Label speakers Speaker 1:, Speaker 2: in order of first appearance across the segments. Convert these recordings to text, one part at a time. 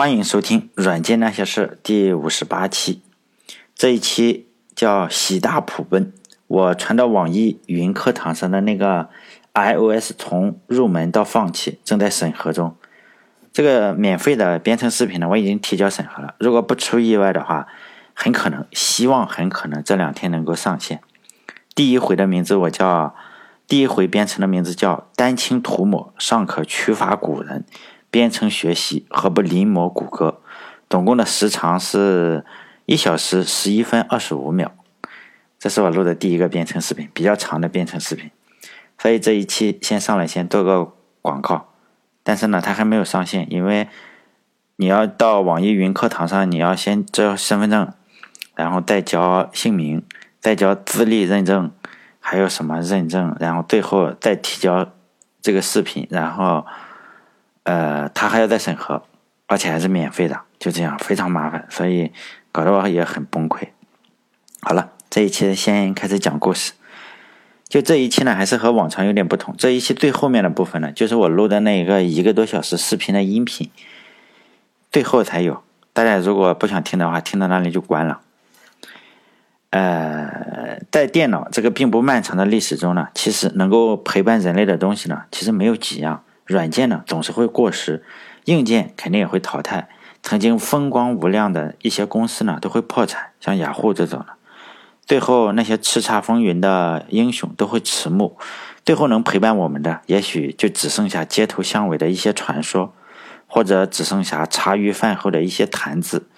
Speaker 1: 欢迎收听《软件那些事》第五十八期。这一期叫“喜大普奔”。我传到网易云课堂上的那个 iOS 从入门到放弃正在审核中。这个免费的编程视频呢，我已经提交审核了。如果不出意外的话，很可能，希望很可能这两天能够上线。第一回的名字我叫，第一回编程的名字叫“丹青涂抹尚可驱法古人”。编程学习何不临摹谷歌？总共的时长是一小时十一分二十五秒。这是我录的第一个编程视频，比较长的编程视频。所以这一期先上来先做个广告。但是呢，它还没有上线，因为你要到网易云课堂上，你要先交身份证，然后再交姓名，再交资历认证，还有什么认证，然后最后再提交这个视频，然后。呃，他还要再审核，而且还是免费的，就这样非常麻烦，所以搞得我也很崩溃。好了，这一期先开始讲故事。就这一期呢，还是和往常有点不同。这一期最后面的部分呢，就是我录的那一个一个多小时视频的音频，最后才有。大家如果不想听的话，听到那里就关了。呃，在电脑这个并不漫长的历史中呢，其实能够陪伴人类的东西呢，其实没有几样。软件呢总是会过时，硬件肯定也会淘汰。曾经风光无量的一些公司呢都会破产，像雅虎这种的。最后那些叱咤风云的英雄都会迟暮，最后能陪伴我们的，也许就只剩下街头巷尾的一些传说，或者只剩下茶余饭后的一些谈资，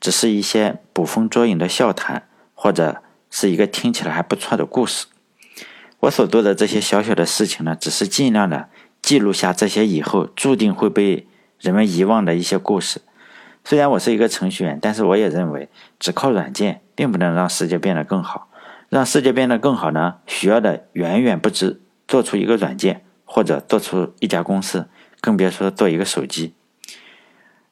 Speaker 1: 只是一些捕风捉影的笑谈，或者是一个听起来还不错的故事。我所做的这些小小的事情呢，只是尽量的。记录下这些以后注定会被人们遗忘的一些故事。虽然我是一个程序员，但是我也认为，只靠软件并不能让世界变得更好。让世界变得更好呢，需要的远远不止做出一个软件或者做出一家公司，更别说做一个手机。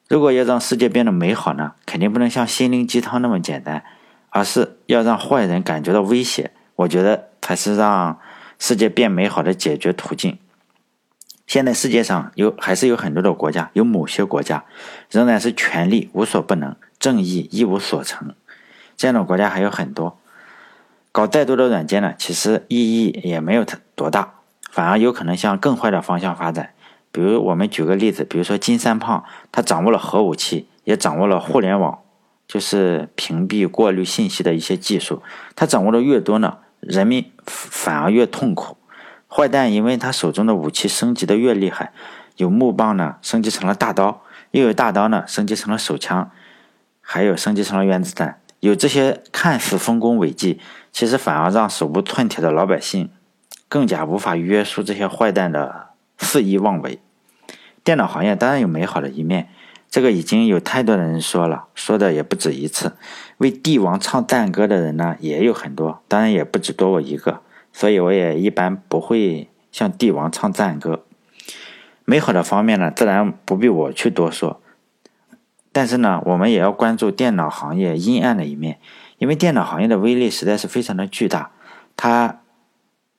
Speaker 1: 如果要让世界变得美好呢，肯定不能像心灵鸡汤那么简单，而是要让坏人感觉到威胁。我觉得才是让世界变美好的解决途径。现在世界上有还是有很多的国家，有某些国家仍然是权力无所不能，正义一无所成。这样的国家还有很多。搞再多的软件呢，其实意义也没有它多大，反而有可能向更坏的方向发展。比如我们举个例子，比如说金三胖，他掌握了核武器，也掌握了互联网，就是屏蔽过滤信息的一些技术。他掌握的越多呢，人民反而越痛苦。坏蛋因为他手中的武器升级的越厉害，有木棒呢，升级成了大刀；又有大刀呢，升级成了手枪，还有升级成了原子弹。有这些看似丰功伟绩，其实反而让手无寸铁的老百姓更加无法约束这些坏蛋的肆意妄为。电脑行业当然有美好的一面，这个已经有太多的人说了，说的也不止一次。为帝王唱赞歌的人呢，也有很多，当然也不止多我一个。所以我也一般不会向帝王唱赞歌。美好的方面呢，自然不必我去多说。但是呢，我们也要关注电脑行业阴暗的一面，因为电脑行业的威力实在是非常的巨大，它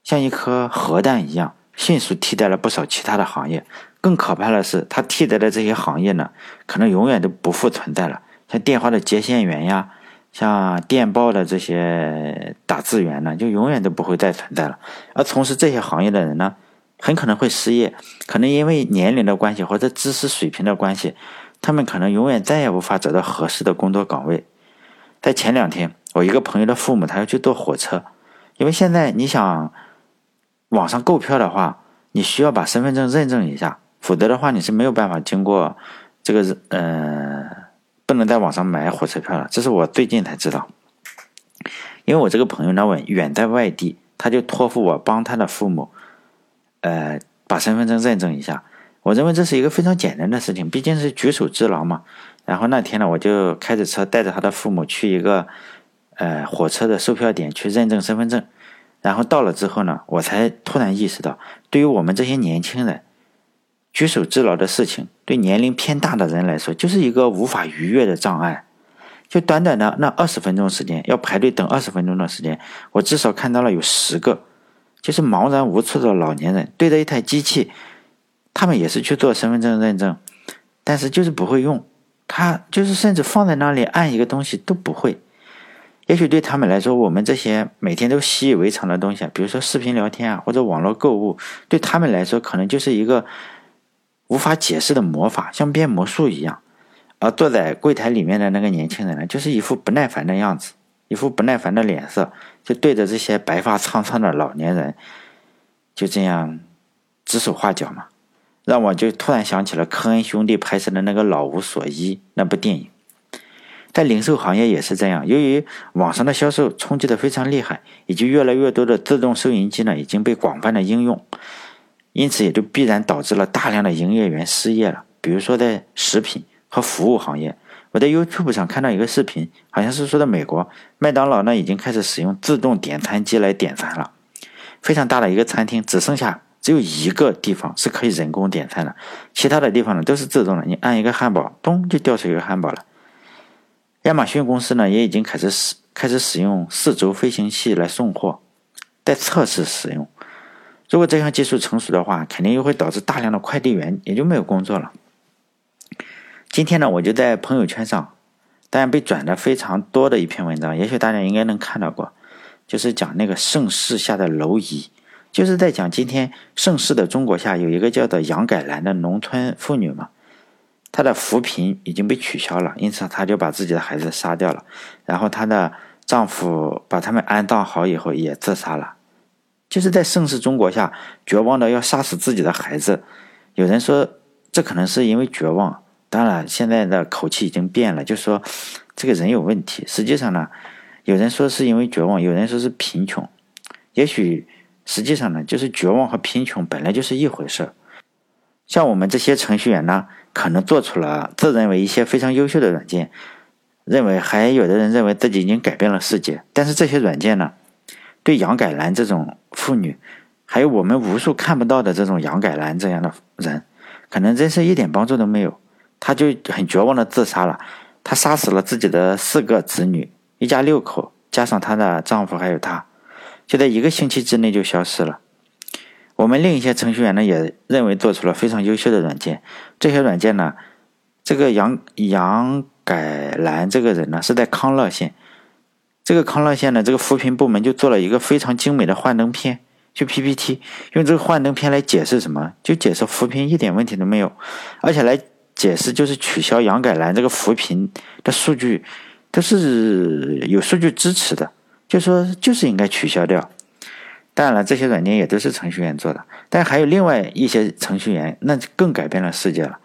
Speaker 1: 像一颗核弹一样，迅速替代了不少其他的行业。更可怕的是，它替代的这些行业呢，可能永远都不复存在了，像电话的接线员呀。像电报的这些打字员呢，就永远都不会再存在了。而从事这些行业的人呢，很可能会失业，可能因为年龄的关系或者知识水平的关系，他们可能永远再也无法找到合适的工作岗位。在前两天，我一个朋友的父母他要去坐火车，因为现在你想网上购票的话，你需要把身份证认证一下，否则的话你是没有办法经过这个嗯。不能在网上买火车票了，这是我最近才知道。因为我这个朋友呢，远远在外地，他就托付我帮他的父母，呃，把身份证认证一下。我认为这是一个非常简单的事情，毕竟是举手之劳嘛。然后那天呢，我就开着车带着他的父母去一个呃火车的售票点去认证身份证。然后到了之后呢，我才突然意识到，对于我们这些年轻人。举手之劳的事情，对年龄偏大的人来说，就是一个无法逾越的障碍。就短短的那二十分钟时间，要排队等二十分钟的时间，我至少看到了有十个，就是茫然无措的老年人对着一台机器，他们也是去做身份证认证，但是就是不会用，他就是甚至放在那里按一个东西都不会。也许对他们来说，我们这些每天都习以为常的东西，比如说视频聊天啊，或者网络购物，对他们来说可能就是一个无法解释的魔法，像变魔术一样。而坐在柜台里面的那个年轻人呢，就是一副不耐烦的样子，一副不耐烦的脸色，就对着这些白发苍苍的老年人，就这样指手画脚嘛，让我就突然想起了科恩兄弟拍摄的那个《老无所依》那部电影。在零售行业也是这样，由于网上的销售冲击的非常厉害，以及越来越多的自动收银机呢已经被广泛的应用，因此也就必然导致了大量的营业员失业了。比如说在食品和服务行业，我在 YouTube 上看到一个视频，好像是说的美国麦当劳呢已经开始使用自动点餐机来点餐了，非常大的一个餐厅只剩下只有一个地方是可以人工点餐的，其他的地方呢都是自动的，你按一个汉堡，咚就掉出一个汉堡了。亚马逊公司呢也已经开始使开始使用四轴飞行器来送货，在测试使用。如果这项技术成熟的话，肯定又会导致大量的快递员也就没有工作了。今天呢，我就在朋友圈上，当然被转的非常多的一篇文章，也许大家应该能看到过，就是讲那个盛世下的蝼蚁，就是在讲今天盛世的中国下有一个叫做杨改兰的农村妇女嘛。她的扶贫已经被取消了，因此她就把自己的孩子杀掉了。然后她的丈夫把他们安葬好以后也自杀了，就是在盛世中国下绝望的要杀死自己的孩子。有人说这可能是因为绝望，当然现在的口气已经变了，就说这个人有问题。实际上呢，有人说是因为绝望，有人说是贫穷。也许实际上呢，就是绝望和贫穷本来就是一回事。像我们这些程序员呢。可能做出了自认为一些非常优秀的软件，认为还有的人认为自己已经改变了世界。但是这些软件呢，对杨改兰这种妇女，还有我们无数看不到的这种杨改兰这样的人，可能真是一点帮助都没有。她就很绝望的自杀了，她杀死了自己的四个子女，一家六口，加上她的丈夫还有她，就在一个星期之内就消失了。我们另一些程序员呢，也认为做出了非常优秀的软件。这些软件呢，这个杨杨改兰这个人呢，是在康乐县。这个康乐县呢，这个扶贫部门就做了一个非常精美的幻灯片，就 PPT，用这个幻灯片来解释什么？就解释扶贫一点问题都没有，而且来解释就是取消杨改兰这个扶贫的数据，都是有数据支持的，就说就是应该取消掉。当然了，这些软件也都是程序员做的，但还有另外一些程序员，那更改变了世界了，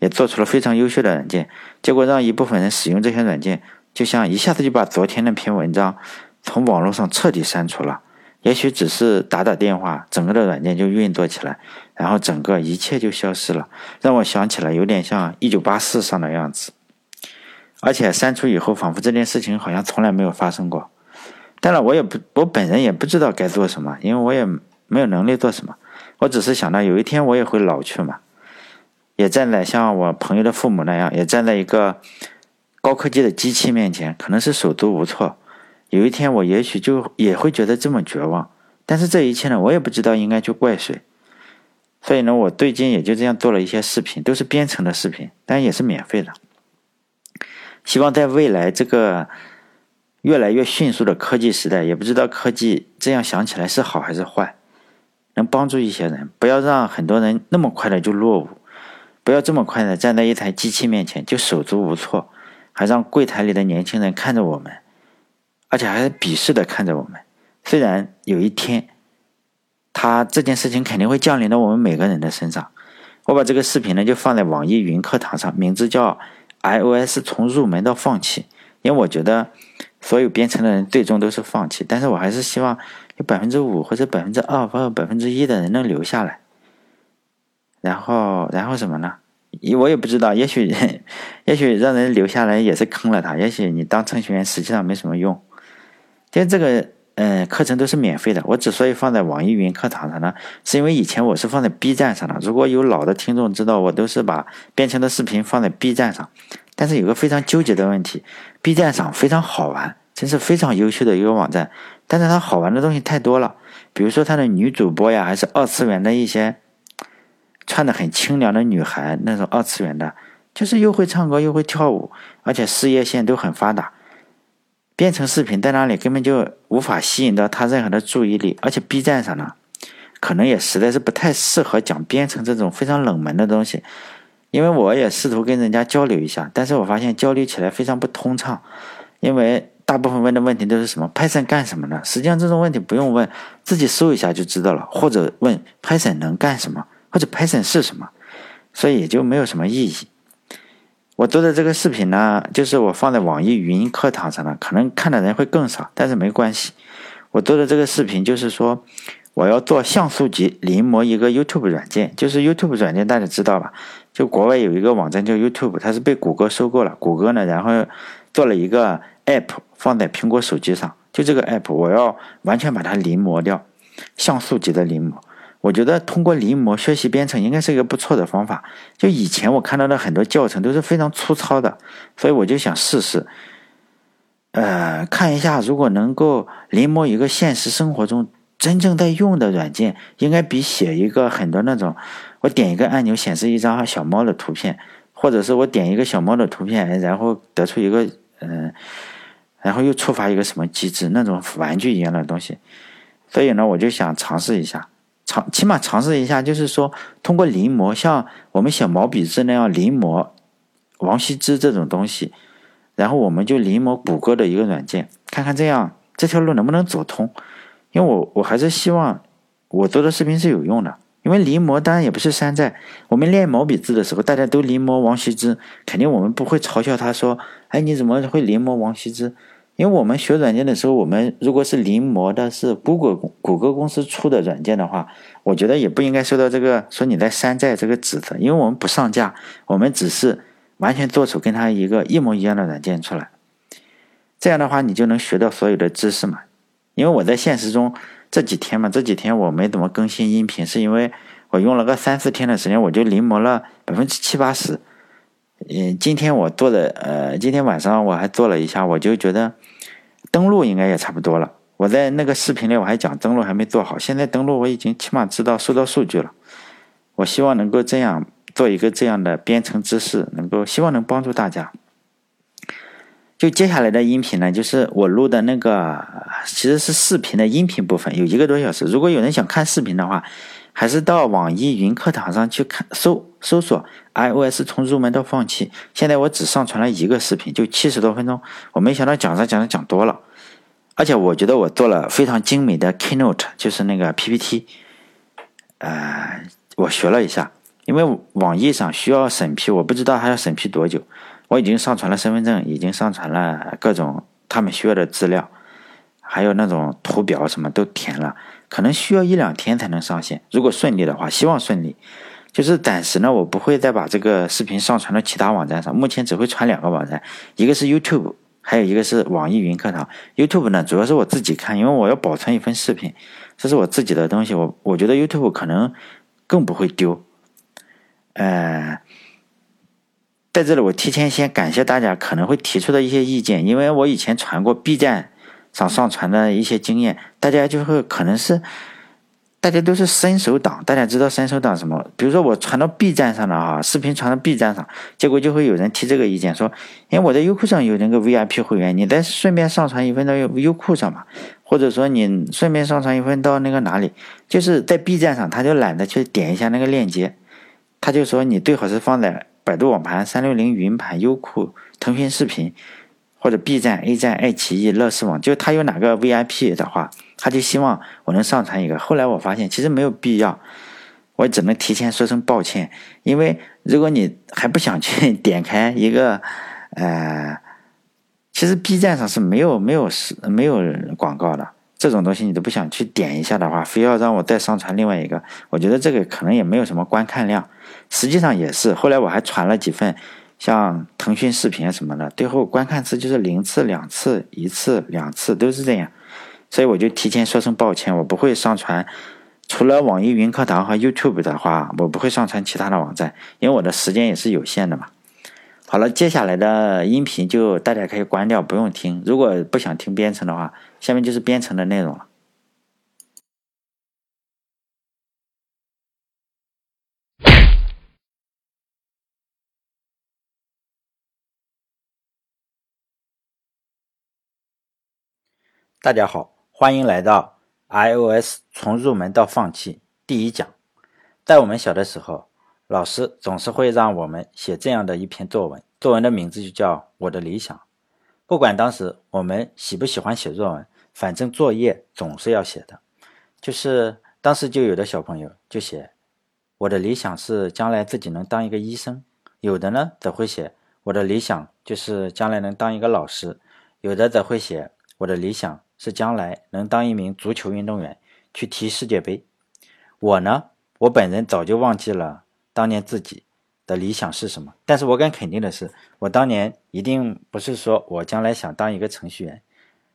Speaker 1: 也做出了非常优秀的软件。结果让一部分人使用这些软件，就像一下子就把昨天那篇文章从网络上彻底删除了。也许只是打打电话，整个的软件就运作起来，然后整个一切就消失了，让我想起来有点像一九八四上的样子。而且删除以后，仿佛这件事情好像从来没有发生过。当然，我也不，我本人也不知道该做什么，因为我也没有能力做什么。我只是想到有一天我也会老去嘛，也站在像我朋友的父母那样，也站在一个高科技的机器面前，可能是手足无措。有一天我也许就也会觉得这么绝望。但是这一切呢，我也不知道应该去怪谁。所以呢，我最近也就这样做了一些视频，都是编程的视频，但也是免费的。希望在未来这个。越来越迅速的科技时代，也不知道科技这样想起来是好还是坏，能帮助一些人，不要让很多人那么快的就落伍，不要这么快的站在一台机器面前就手足无措，还让柜台里的年轻人看着我们，而且还是鄙视的看着我们。虽然有一天，他这件事情肯定会降临到我们每个人的身上。我把这个视频呢就放在网易云课堂上，名字叫 “iOS 从入门到放弃”，因为我觉得。所有编程的人最终都是放弃，但是我还是希望有百分之五或者百分之二或者百分之一的人能留下来。然后，然后什么呢？我也不知道，也许，也许让人留下来也是坑了他。也许你当程序员实际上没什么用。但这个，嗯，课程都是免费的。我之所以放在网易云课堂上呢，是因为以前我是放在 B 站上的。如果有老的听众知道，我都是把编程的视频放在 B 站上。但是有个非常纠结的问题，B 站上非常好玩，真是非常优秀的一个网站。但是它好玩的东西太多了，比如说它的女主播呀，还是二次元的一些穿的很清凉的女孩那种二次元的，就是又会唱歌又会跳舞，而且事业线都很发达。编程视频在那里根本就无法吸引到他任何的注意力，而且 B 站上呢，可能也实在是不太适合讲编程这种非常冷门的东西。因为我也试图跟人家交流一下，但是我发现交流起来非常不通畅，因为大部分问的问题都是什么 Python 干什么呢？实际上这种问题不用问，自己搜一下就知道了，或者问 Python 能干什么，或者 Python 是什么，所以也就没有什么意义。我做的这个视频呢，就是我放在网易云课堂上的，可能看的人会更少，但是没关系。我做的这个视频就是说。我要做像素级临摹一个 YouTube 软件，就是 YouTube 软件，大家知道吧？就国外有一个网站叫 YouTube，它是被谷歌收购了。谷歌呢，然后做了一个 App 放在苹果手机上，就这个 App，我要完全把它临摹掉，像素级的临摹。我觉得通过临摹学习编程应该是一个不错的方法。就以前我看到的很多教程都是非常粗糙的，所以我就想试试，呃，看一下如果能够临摹一个现实生活中。真正在用的软件应该比写一个很多那种，我点一个按钮显示一张小猫的图片，或者是我点一个小猫的图片，然后得出一个嗯，然后又触发一个什么机制那种玩具一样的东西。所以呢，我就想尝试一下，尝起码尝试一下，就是说通过临摹，像我们写毛笔字那样临摹王羲之这种东西，然后我们就临摹谷歌的一个软件，看看这样这条路能不能走通。因为我我还是希望我做的视频是有用的，因为临摹当然也不是山寨。我们练毛笔字的时候，大家都临摹王羲之，肯定我们不会嘲笑他说：“哎，你怎么会临摹王羲之？”因为我们学软件的时候，我们如果是临摹的是谷歌谷歌公司出的软件的话，我觉得也不应该受到这个说你在山寨这个指责，因为我们不上架，我们只是完全做出跟他一个一模一样的软件出来，这样的话你就能学到所有的知识嘛。因为我在现实中这几天嘛，这几天我没怎么更新音频，是因为我用了个三四天的时间，我就临摹了百分之七八十。嗯，今天我做的，呃，今天晚上我还做了一下，我就觉得登录应该也差不多了。我在那个视频里我还讲登录还没做好，现在登录我已经起码知道收到数据了。我希望能够这样做一个这样的编程知识，能够希望能帮助大家。就接下来的音频呢，就是我录的那个，其实是视频的音频部分，有一个多小时。如果有人想看视频的话，还是到网易云课堂上去看，搜搜索 iOS 从入门到放弃。现在我只上传了一个视频，就七十多分钟。我没想到讲着讲着讲多了，而且我觉得我做了非常精美的 Keynote，就是那个 PPT。呃，我学了一下，因为网易上需要审批，我不知道还要审批多久。我已经上传了身份证，已经上传了各种他们需要的资料，还有那种图表什么都填了，可能需要一两天才能上线。如果顺利的话，希望顺利。就是暂时呢，我不会再把这个视频上传到其他网站上，目前只会传两个网站，一个是 YouTube，还有一个是网易云课堂。YouTube 呢，主要是我自己看，因为我要保存一份视频，这是我自己的东西，我我觉得 YouTube 可能更不会丢。呃。在这里，我提前先感谢大家可能会提出的一些意见，因为我以前传过 B 站上上传的一些经验，大家就会可能是大家都是伸手党，大家知道伸手党什么？比如说我传到 B 站上了啊，视频传到 B 站上，结果就会有人提这个意见，说，因为我在优酷上有那个 VIP 会员，你再顺便上传一份到优优酷上嘛，或者说你顺便上传一份到那个哪里，就是在 B 站上，他就懒得去点一下那个链接，他就说你最好是放在。百度网盘、三六零云盘、优酷、腾讯视频，或者 B 站、A 站、爱奇艺、乐视网，就他有哪个 VIP 的话，他就希望我能上传一个。后来我发现其实没有必要，我只能提前说声抱歉，因为如果你还不想去 点开一个，呃，其实 B 站上是没有没有是没有广告的。这种东西你都不想去点一下的话，非要让我再上传另外一个，我觉得这个可能也没有什么观看量。实际上也是，后来我还传了几份，像腾讯视频什么的，最后观看次就是零次、两次、一次、两次都是这样。所以我就提前说声抱歉，我不会上传，除了网易云课堂和 YouTube 的话，我不会上传其他的网站，因为我的时间也是有限的嘛。好了，接下来的音频就大家可以关掉，不用听。如果不想听编程的话，下面就是编程的内容了。大家好，欢迎来到 iOS 从入门到放弃第一讲。在我们小的时候，老师总是会让我们写这样的一篇作文，作文的名字就叫《我的理想》。不管当时我们喜不喜欢写作文，反正作业总是要写的。就是当时就有的小朋友就写：“我的理想是将来自己能当一个医生。”有的呢则会写：“我的理想就是将来能当一个老师。”有的则会写：“我的理想。”是将来能当一名足球运动员，去踢世界杯。我呢，我本人早就忘记了当年自己的理想是什么。但是我敢肯定的是，我当年一定不是说我将来想当一个程序员。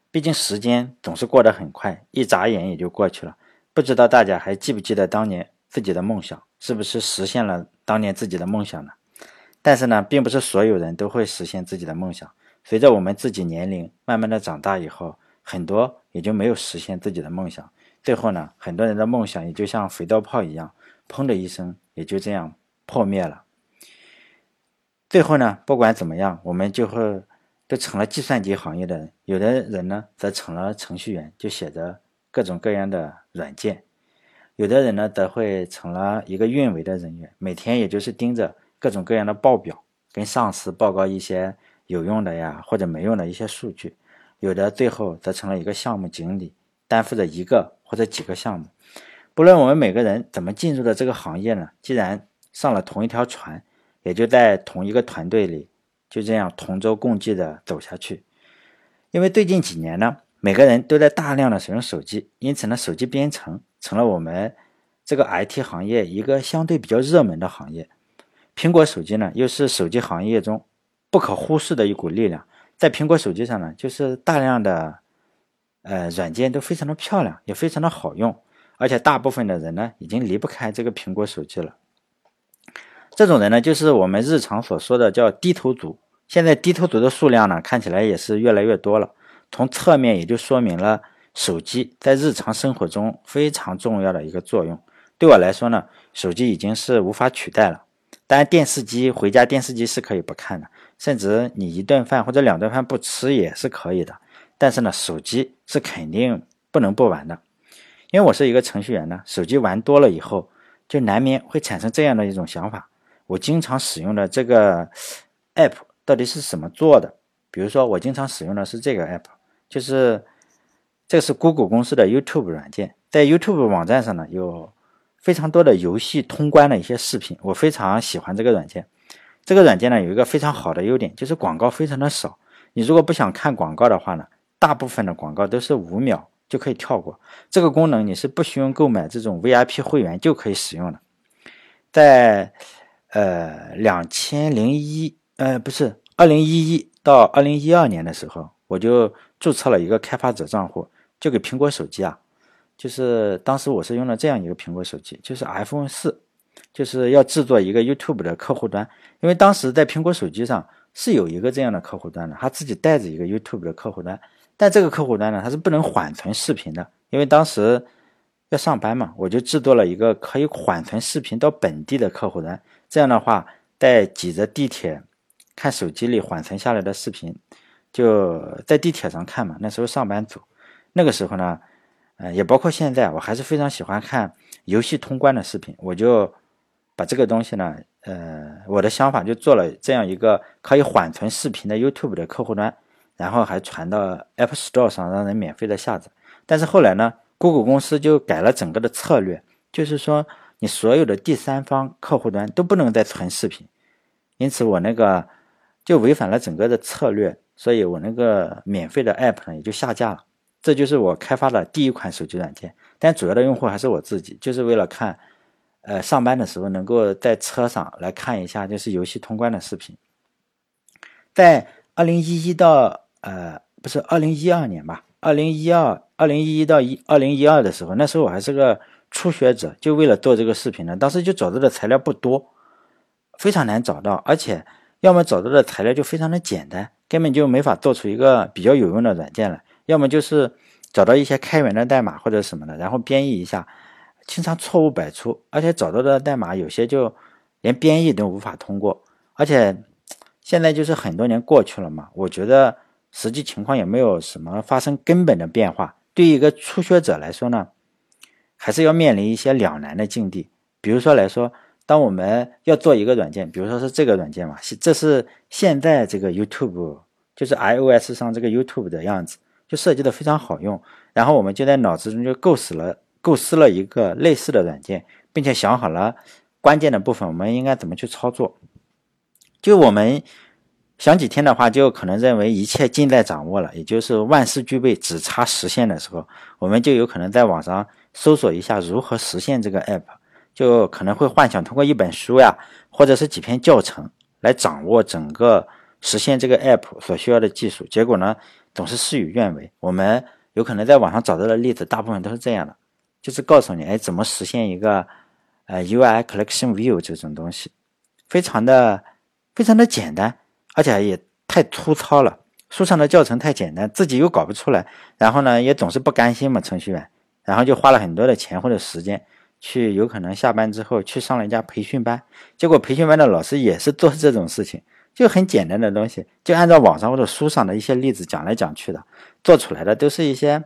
Speaker 1: 毕竟时间总是过得很快，一眨眼也就过去了。不知道大家还记不记得当年自己的梦想，是不是实现了当年自己的梦想呢？但是呢，并不是所有人都会实现自己的梦想。随着我们自己年龄慢慢的长大以后，很多也就没有实现自己的梦想，最后呢，很多人的梦想也就像肥皂泡一样，砰的一声也就这样破灭了。最后呢，不管怎么样，我们就会都成了计算机行业的人，有的人呢则成了程序员，就写着各种各样的软件；有的人呢则会成了一个运维的人员，每天也就是盯着各种各样的报表，跟上司报告一些有用的呀或者没用的一些数据。有的最后则成了一个项目经理，担负着一个或者几个项目。不论我们每个人怎么进入的这个行业呢？既然上了同一条船，也就在同一个团队里，就这样同舟共济的走下去。因为最近几年呢，每个人都在大量的使用手机，因此呢，手机编程成了我们这个 IT 行业一个相对比较热门的行业。苹果手机呢，又是手机行业中不可忽视的一股力量。在苹果手机上呢，就是大量的，呃，软件都非常的漂亮，也非常的好用，而且大部分的人呢，已经离不开这个苹果手机了。这种人呢，就是我们日常所说的叫低头族。现在低头族的数量呢，看起来也是越来越多了。从侧面也就说明了手机在日常生活中非常重要的一个作用。对我来说呢，手机已经是无法取代了。当然，电视机回家电视机是可以不看的。甚至你一顿饭或者两顿饭不吃也是可以的，但是呢，手机是肯定不能不玩的。因为我是一个程序员呢，手机玩多了以后，就难免会产生这样的一种想法：我经常使用的这个 app 到底是什么做的？比如说，我经常使用的是这个 app，就是这是 Google 公司的 YouTube 软件，在 YouTube 网站上呢，有非常多的游戏通关的一些视频，我非常喜欢这个软件。这个软件呢有一个非常好的优点，就是广告非常的少。你如果不想看广告的话呢，大部分的广告都是五秒就可以跳过。这个功能你是不需要购买这种 VIP 会员就可以使用的。在呃两千零一呃不是二零一一到二零一二年的时候，我就注册了一个开发者账户，就给苹果手机啊，就是当时我是用了这样一个苹果手机，就是 iPhone 四。就是要制作一个 YouTube 的客户端，因为当时在苹果手机上是有一个这样的客户端的，他自己带着一个 YouTube 的客户端，但这个客户端呢，它是不能缓存视频的，因为当时要上班嘛，我就制作了一个可以缓存视频到本地的客户端，这样的话，在挤着地铁看手机里缓存下来的视频，就在地铁上看嘛，那时候上班族，那个时候呢，呃，也包括现在，我还是非常喜欢看游戏通关的视频，我就。把这个东西呢，呃，我的想法就做了这样一个可以缓存视频的 YouTube 的客户端，然后还传到 App Store 上让人免费的下载。但是后来呢，Google 公司就改了整个的策略，就是说你所有的第三方客户端都不能再存视频，因此我那个就违反了整个的策略，所以我那个免费的 App 呢也就下架了。这就是我开发的第一款手机软件，但主要的用户还是我自己，就是为了看。呃，上班的时候能够在车上来看一下，就是游戏通关的视频。在二零一一到呃，不是二零一二年吧？二零一二、二零一一到一二零一二的时候，那时候我还是个初学者，就为了做这个视频呢。当时就找到的材料不多，非常难找到，而且要么找到的材料就非常的简单，根本就没法做出一个比较有用的软件来；要么就是找到一些开源的代码或者什么的，然后编译一下。经常错误百出，而且找到的代码有些就连编译都无法通过。而且现在就是很多年过去了嘛，我觉得实际情况也没有什么发生根本的变化。对一个初学者来说呢，还是要面临一些两难的境地。比如说来说，当我们要做一个软件，比如说是这个软件嘛，这是现在这个 YouTube，就是 iOS 上这个 YouTube 的样子，就设计的非常好用。然后我们就在脑子中就构思了构思了一个类似的软件，并且想好了关键的部分，我们应该怎么去操作。就我们想几天的话，就可能认为一切尽在掌握了，也就是万事俱备，只差实现的时候，我们就有可能在网上搜索一下如何实现这个 app，就可能会幻想通过一本书呀，或者是几篇教程来掌握整个实现这个 app 所需要的技术。结果呢，总是事与愿违。我们有可能在网上找到的例子，大部分都是这样的，就是告诉你，哎，怎么实现一个呃 UI Collection View 这种东西，非常的。非常的简单，而且也太粗糙了。书上的教程太简单，自己又搞不出来，然后呢，也总是不甘心嘛，程序员，然后就花了很多的钱或者时间，去有可能下班之后去上了一家培训班，结果培训班的老师也是做这种事情，就很简单的东西，就按照网上或者书上的一些例子讲来讲去的，做出来的都是一些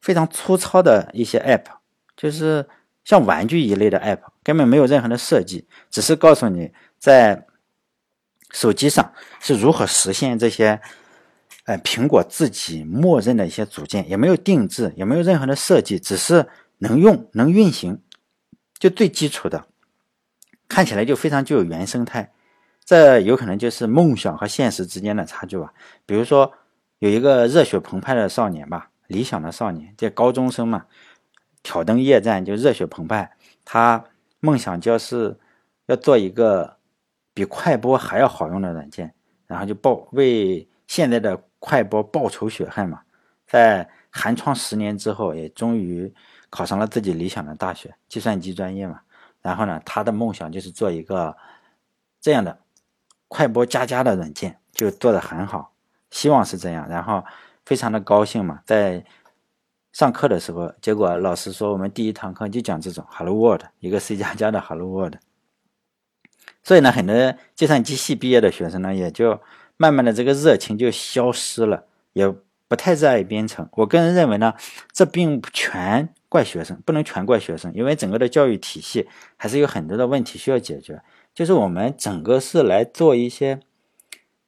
Speaker 1: 非常粗糙的一些 app，就是像玩具一类的 app，根本没有任何的设计，只是告诉你在。手机上是如何实现这些？呃，苹果自己默认的一些组件也没有定制，也没有任何的设计，只是能用能运行，就最基础的，看起来就非常具有原生态。这有可能就是梦想和现实之间的差距吧。比如说，有一个热血澎湃的少年吧，理想的少年，这高中生嘛，挑灯夜战就热血澎湃，他梦想就是要做一个。比快播还要好用的软件，然后就报为现在的快播报仇雪恨嘛。在寒窗十年之后，也终于考上了自己理想的大学，计算机专业嘛。然后呢，他的梦想就是做一个这样的快播加加的软件，就做的很好，希望是这样。然后非常的高兴嘛，在上课的时候，结果老师说我们第一堂课就讲这种 Hello World，一个 C 加加的 Hello World。所以呢，很多计算机系毕业的学生呢，也就慢慢的这个热情就消失了，也不太热爱编程。我个人认为呢，这并不全怪学生，不能全怪学生，因为整个的教育体系还是有很多的问题需要解决。就是我们整个是来做一些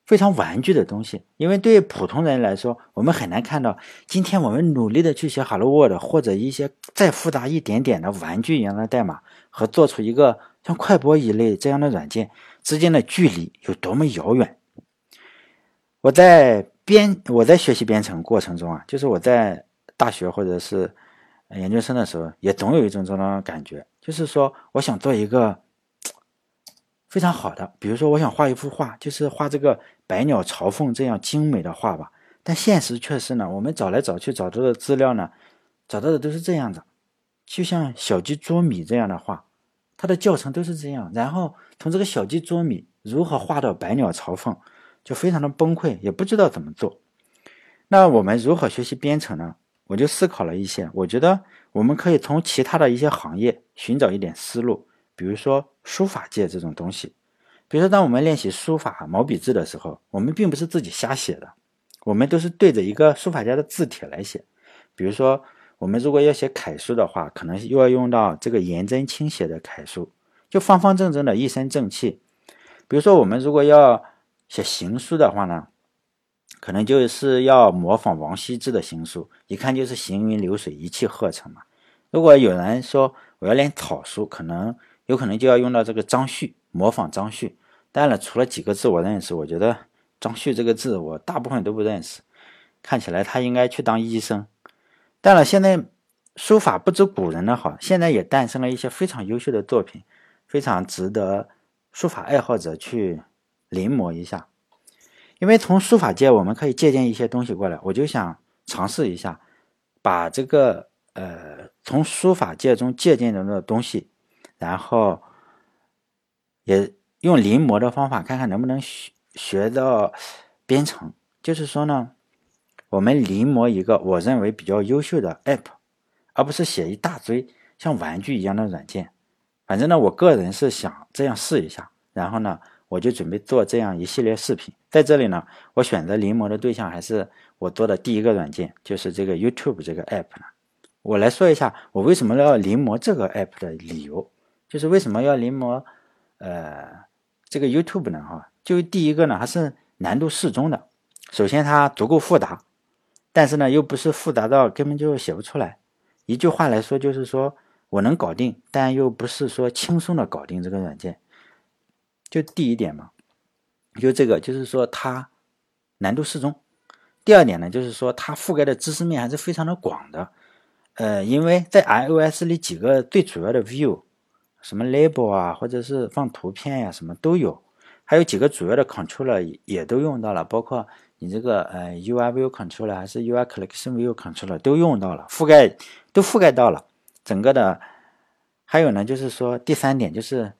Speaker 1: 非常玩具的东西，因为对于普通人来说，我们很难看到今天我们努力的去写 Hello World 或者一些再复杂一点点的玩具一样的代码和做出一个。像快播一类这样的软件之间的距离有多么遥远？我在编我在学习编程过程中啊，就是我在大学或者是研究生的时候，也总有一种这种感觉，就是说我想做一个非常好的，比如说我想画一幅画，就是画这个百鸟朝凤这样精美的画吧。但现实却是呢，我们找来找去找到的资料呢，找到的都是这样子，就像小鸡啄米这样的画。它的教程都是这样，然后从这个小鸡啄米如何画到百鸟朝凤，就非常的崩溃，也不知道怎么做。那我们如何学习编程呢？我就思考了一些，我觉得我们可以从其他的一些行业寻找一点思路，比如说书法界这种东西。比如说，当我们练习书法毛笔字的时候，我们并不是自己瞎写的，我们都是对着一个书法家的字帖来写。比如说。我们如果要写楷书的话，可能又要用到这个颜真卿写的楷书，就方方正正的一身正气。比如说，我们如果要写行书的话呢，可能就是要模仿王羲之的行书，一看就是行云流水，一气呵成嘛。如果有人说我要练草书，可能有可能就要用到这个张旭，模仿张旭。当然了，除了几个字我认识，我觉得张旭这个字我大部分都不认识，看起来他应该去当医生。当然，现在书法不止古人的好，现在也诞生了一些非常优秀的作品，非常值得书法爱好者去临摹一下。因为从书法界我们可以借鉴一些东西过来，我就想尝试一下，把这个呃从书法界中借鉴的的东西，然后也用临摹的方法，看看能不能学学到编程。就是说呢。我们临摹一个我认为比较优秀的 app，而不是写一大堆像玩具一样的软件。反正呢，我个人是想这样试一下。然后呢，我就准备做这样一系列视频。在这里呢，我选择临摹的对象还是我做的第一个软件，就是这个 YouTube 这个 app 呢。我来说一下我为什么要临摹这个 app 的理由，就是为什么要临摹呃这个 YouTube 呢？哈，就第一个呢，它是难度适中的。首先它足够复杂，但是呢又不是复杂到根本就写不出来。一句话来说，就是说我能搞定，但又不是说轻松的搞定这个软件。就第一点嘛，就这个，就是说它难度适中。第二点呢，就是说它覆盖的知识面还是非常的广的。呃，因为在 iOS 里几个最主要的 view，什么 label 啊，或者是放图片呀，什么都有。还有几个主要的 controller 也都用到了，包括你这个呃 UI view controller 还是 UI collection view controller 都用到了，覆盖都覆盖到了整个的。还有呢，就是说第三点就是。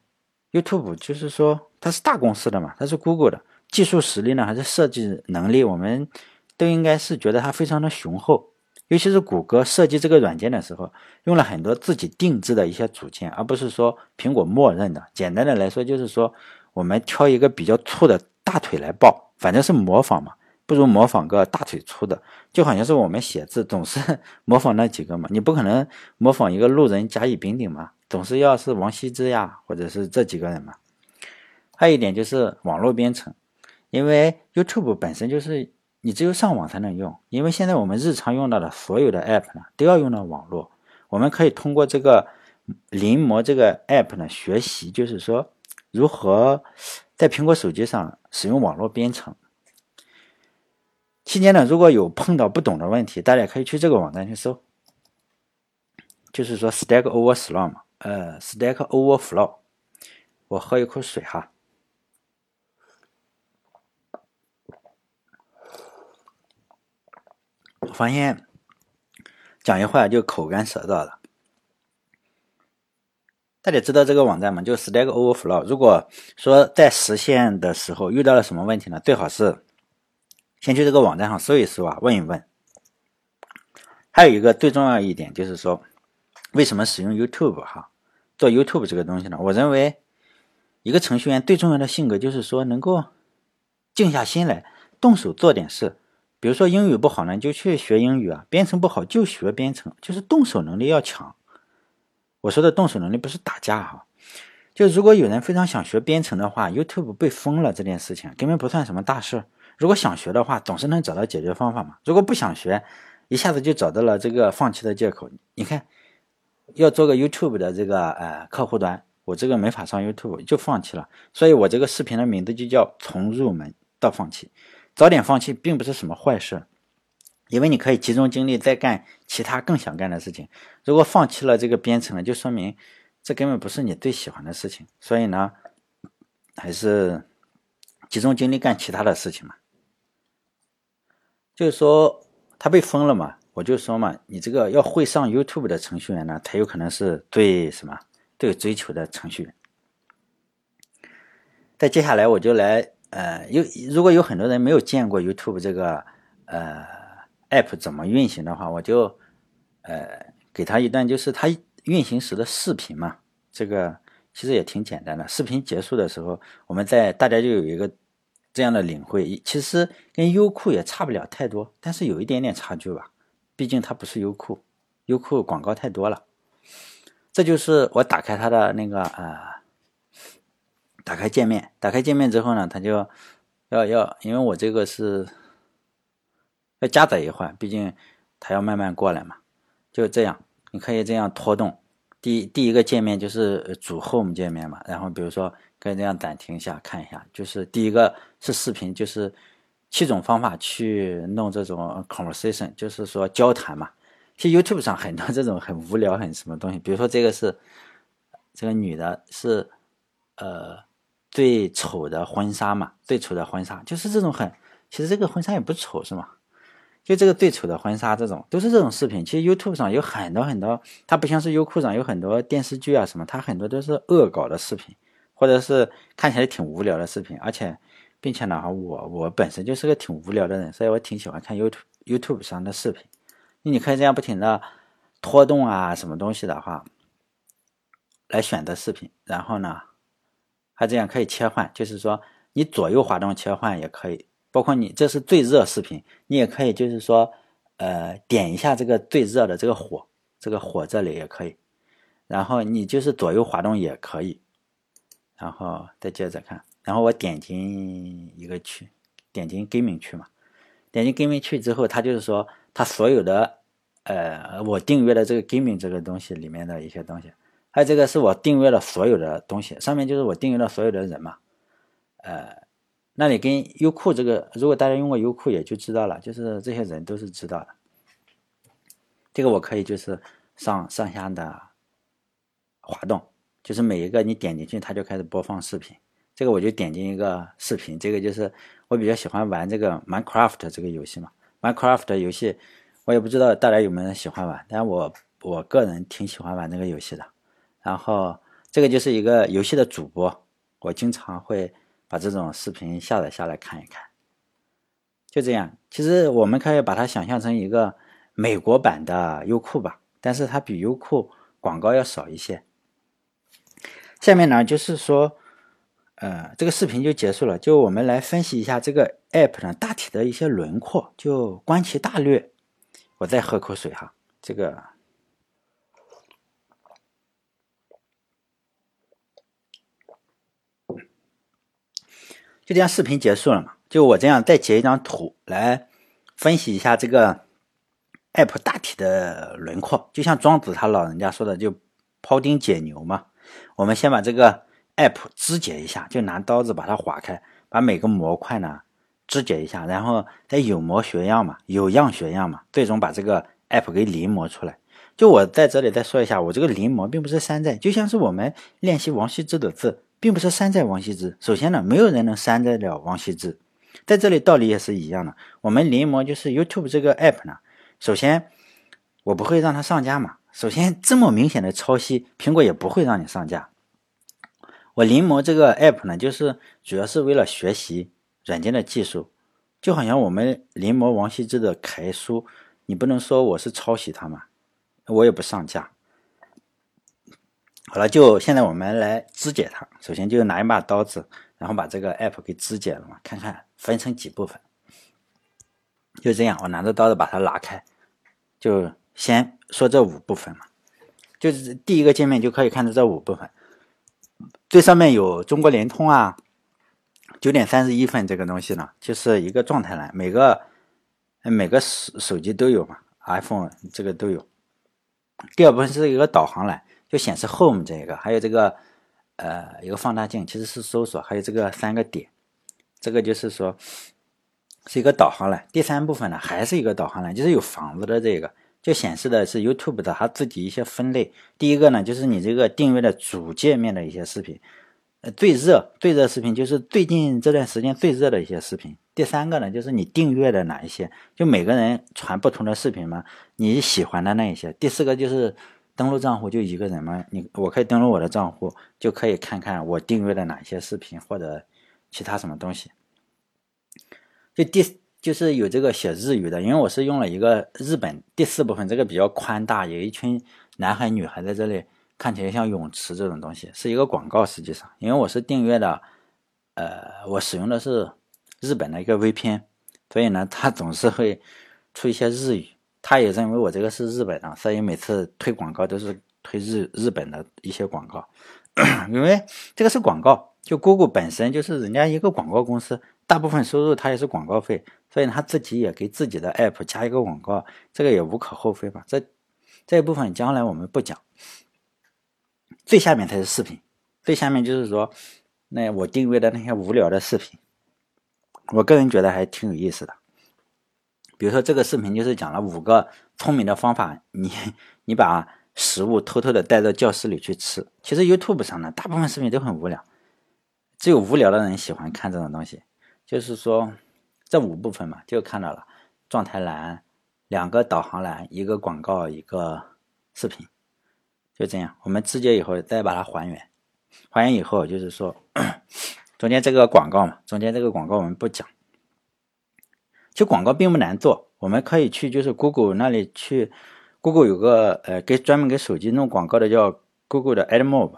Speaker 1: YouTube 就是说它是大公司的嘛，它是 Google 的技术实力呢，还是设计能力，我们都应该是觉得它非常的雄厚。尤其是谷歌设计这个软件的时候，用了很多自己定制的一些组件，而不是说苹果默认的。简单的来说，就是说我们挑一个比较粗的大腿来抱，反正是模仿嘛，不如模仿个大腿粗的。就好像是我们写字总是 模仿那几个嘛，你不可能模仿一个路人甲乙丙丁嘛。总是要是王羲之呀，或者是这几个人嘛。还有一点就是网络编程，因为 YouTube 本身就是你只有上网才能用。因为现在我们日常用到的所有的 App 呢，都要用到网络。我们可以通过这个临摹这个 App 呢，学习就是说如何在苹果手机上使用网络编程。期间呢，如果有碰到不懂的问题，大家可以去这个网站去搜，就是说 Stack Overflow 嘛。呃，Stack Overflow，我喝一口水哈。我发现讲一会儿就口干舌燥了。大家知道这个网站吗？就 Stack Overflow。如果说在实现的时候遇到了什么问题呢？最好是先去这个网站上搜一搜啊，问一问。还有一个最重要一点就是说。为什么使用 YouTube 哈？做 YouTube 这个东西呢？我认为，一个程序员最重要的性格就是说，能够静下心来，动手做点事。比如说英语不好呢，就去学英语啊；编程不好就学编程，就是动手能力要强。我说的动手能力不是打架哈，就如果有人非常想学编程的话，YouTube 被封了这件事情根本不算什么大事。如果想学的话，总是能找到解决方法嘛。如果不想学，一下子就找到了这个放弃的借口。你看。要做个 YouTube 的这个呃客户端，我这个没法上 YouTube，就放弃了。所以我这个视频的名字就叫从入门到放弃。早点放弃并不是什么坏事，因为你可以集中精力再干其他更想干的事情。如果放弃了这个编程，就说明这根本不是你最喜欢的事情。所以呢，还是集中精力干其他的事情嘛。就是说他被封了嘛。我就说嘛，你这个要会上 YouTube 的程序员呢，他有可能是最什么最追求的程序员。在接下来我就来，呃，有如果有很多人没有见过 YouTube 这个呃 App 怎么运行的话，我就呃给他一段就是它运行时的视频嘛。这个其实也挺简单的，视频结束的时候，我们在大家就有一个这样的领会，其实跟优酷也差不了太多，但是有一点点差距吧。毕竟它不是优酷，优酷广告太多了。这就是我打开它的那个呃，打开界面，打开界面之后呢，它就要要，因为我这个是要加载一会儿，毕竟它要慢慢过来嘛。就这样，你可以这样拖动。第第一个界面就是主 Home 界面嘛，然后比如说可以这样暂停一下看一下，就是第一个是视频，就是。七种方法去弄这种 conversation，就是说交谈嘛。其实 YouTube 上很多这种很无聊、很什么东西，比如说这个是这个女的，是呃最丑的婚纱嘛，最丑的婚纱，就是这种很，其实这个婚纱也不丑是吗？就这个最丑的婚纱，这种都是这种视频。其实 YouTube 上有很多很多，它不像是优酷上有很多电视剧啊什么，它很多都是恶搞的视频，或者是看起来挺无聊的视频，而且。并且呢，我我本身就是个挺无聊的人，所以我挺喜欢看 YouTube YouTube 上的视频。你可以这样不停的拖动啊，什么东西的话，来选择视频，然后呢，它这样可以切换，就是说你左右滑动切换也可以，包括你这是最热视频，你也可以就是说呃点一下这个最热的这个火，这个火这里也可以，然后你就是左右滑动也可以，然后再接着看，然后我点进一个区，点进 gaming 区嘛，点进 gaming 区之后，它就是说它所有的。呃，我订阅的这个 gaming 这个东西里面的一些东西，还有这个是我订阅了所有的东西，上面就是我订阅了所有的人嘛。呃，那你跟优酷这个，如果大家用过优酷，也就知道了，就是这些人都是知道的。这个我可以就是上上下的滑动，就是每一个你点进去，它就开始播放视频。这个我就点进一个视频，这个就是我比较喜欢玩这个 Minecraft 这个游戏嘛，Minecraft 游戏。我也不知道大家有没有人喜欢玩，但我我个人挺喜欢玩这个游戏的。然后这个就是一个游戏的主播，我经常会把这种视频下载下来看一看。就这样，其实我们可以把它想象成一个美国版的优酷吧，但是它比优酷广告要少一些。下面呢，就是说，呃，这个视频就结束了，就我们来分析一下这个 app 呢大体的一些轮廓，就观其大略。我再喝口水哈，这个就这样，视频结束了嘛？就我这样再截一张图来分析一下这个 app 大体的轮廓，就像庄子他老人家说的，就庖丁解牛嘛。我们先把这个 app 肢解一下，就拿刀子把它划开，把每个模块呢。肢解一下，然后再有模学样嘛，有样学样嘛，最终把这个 app 给临摹出来。就我在这里再说一下，我这个临摹并不是山寨，就像是我们练习王羲之的字，并不是山寨王羲之。首先呢，没有人能山寨了王羲之，在这里道理也是一样的。我们临摹就是 YouTube 这个 app 呢，首先我不会让它上架嘛。首先这么明显的抄袭，苹果也不会让你上架。我临摹这个 app 呢，就是主要是为了学习。软件的技术，就好像我们临摹王羲之的楷书，你不能说我是抄袭他嘛，我也不上架。好了，就现在我们来肢解它。首先就拿一把刀子，然后把这个 app 给肢解了嘛，看看分成几部分。就这样，我拿着刀子把它拉开，就先说这五部分嘛。就是第一个界面就可以看到这五部分，最上面有中国联通啊。九点三十一分这个东西呢，就是一个状态栏，每个每个手手机都有嘛，iPhone 这个都有。第二部分是一个导航栏，就显示 Home 这个，还有这个呃一个放大镜，其实是搜索，还有这个三个点，这个就是说是一个导航栏。第三部分呢，还是一个导航栏，就是有房子的这个，就显示的是 YouTube 的它自己一些分类。第一个呢，就是你这个订阅的主界面的一些视频。呃，最热最热视频就是最近这段时间最热的一些视频。第三个呢，就是你订阅的哪一些，就每个人传不同的视频嘛，你喜欢的那一些。第四个就是登录账户就一个人嘛，你我可以登录我的账户，就可以看看我订阅的哪些视频或者其他什么东西。就第就是有这个写日语的，因为我是用了一个日本第四部分，这个比较宽大，有一群男孩女孩在这里。看起来像泳池这种东西是一个广告，实际上，因为我是订阅的，呃，我使用的是日本的一个 VPN，所以呢，它总是会出一些日语，他也认为我这个是日本的，所以每次推广告都是推日日本的一些广告，因为这个是广告，就 Google 本身就是人家一个广告公司，大部分收入它也是广告费，所以他自己也给自己的 App 加一个广告，这个也无可厚非吧？这这一部分将来我们不讲。最下面才是视频，最下面就是说，那我订阅的那些无聊的视频，我个人觉得还挺有意思的。比如说这个视频就是讲了五个聪明的方法，你你把食物偷偷的带到教室里去吃。其实 YouTube 上呢，大部分视频都很无聊，只有无聊的人喜欢看这种东西。就是说这五部分嘛，就看到了状态栏、两个导航栏、一个广告、一个视频。就这样，我们直接以后再把它还原，还原以后就是说，中间这个广告嘛，中间这个广告我们不讲。其实广告并不难做，我们可以去就是 Google 那里去，Google 有个呃给专门给手机弄广告的叫 Google 的 AdMob，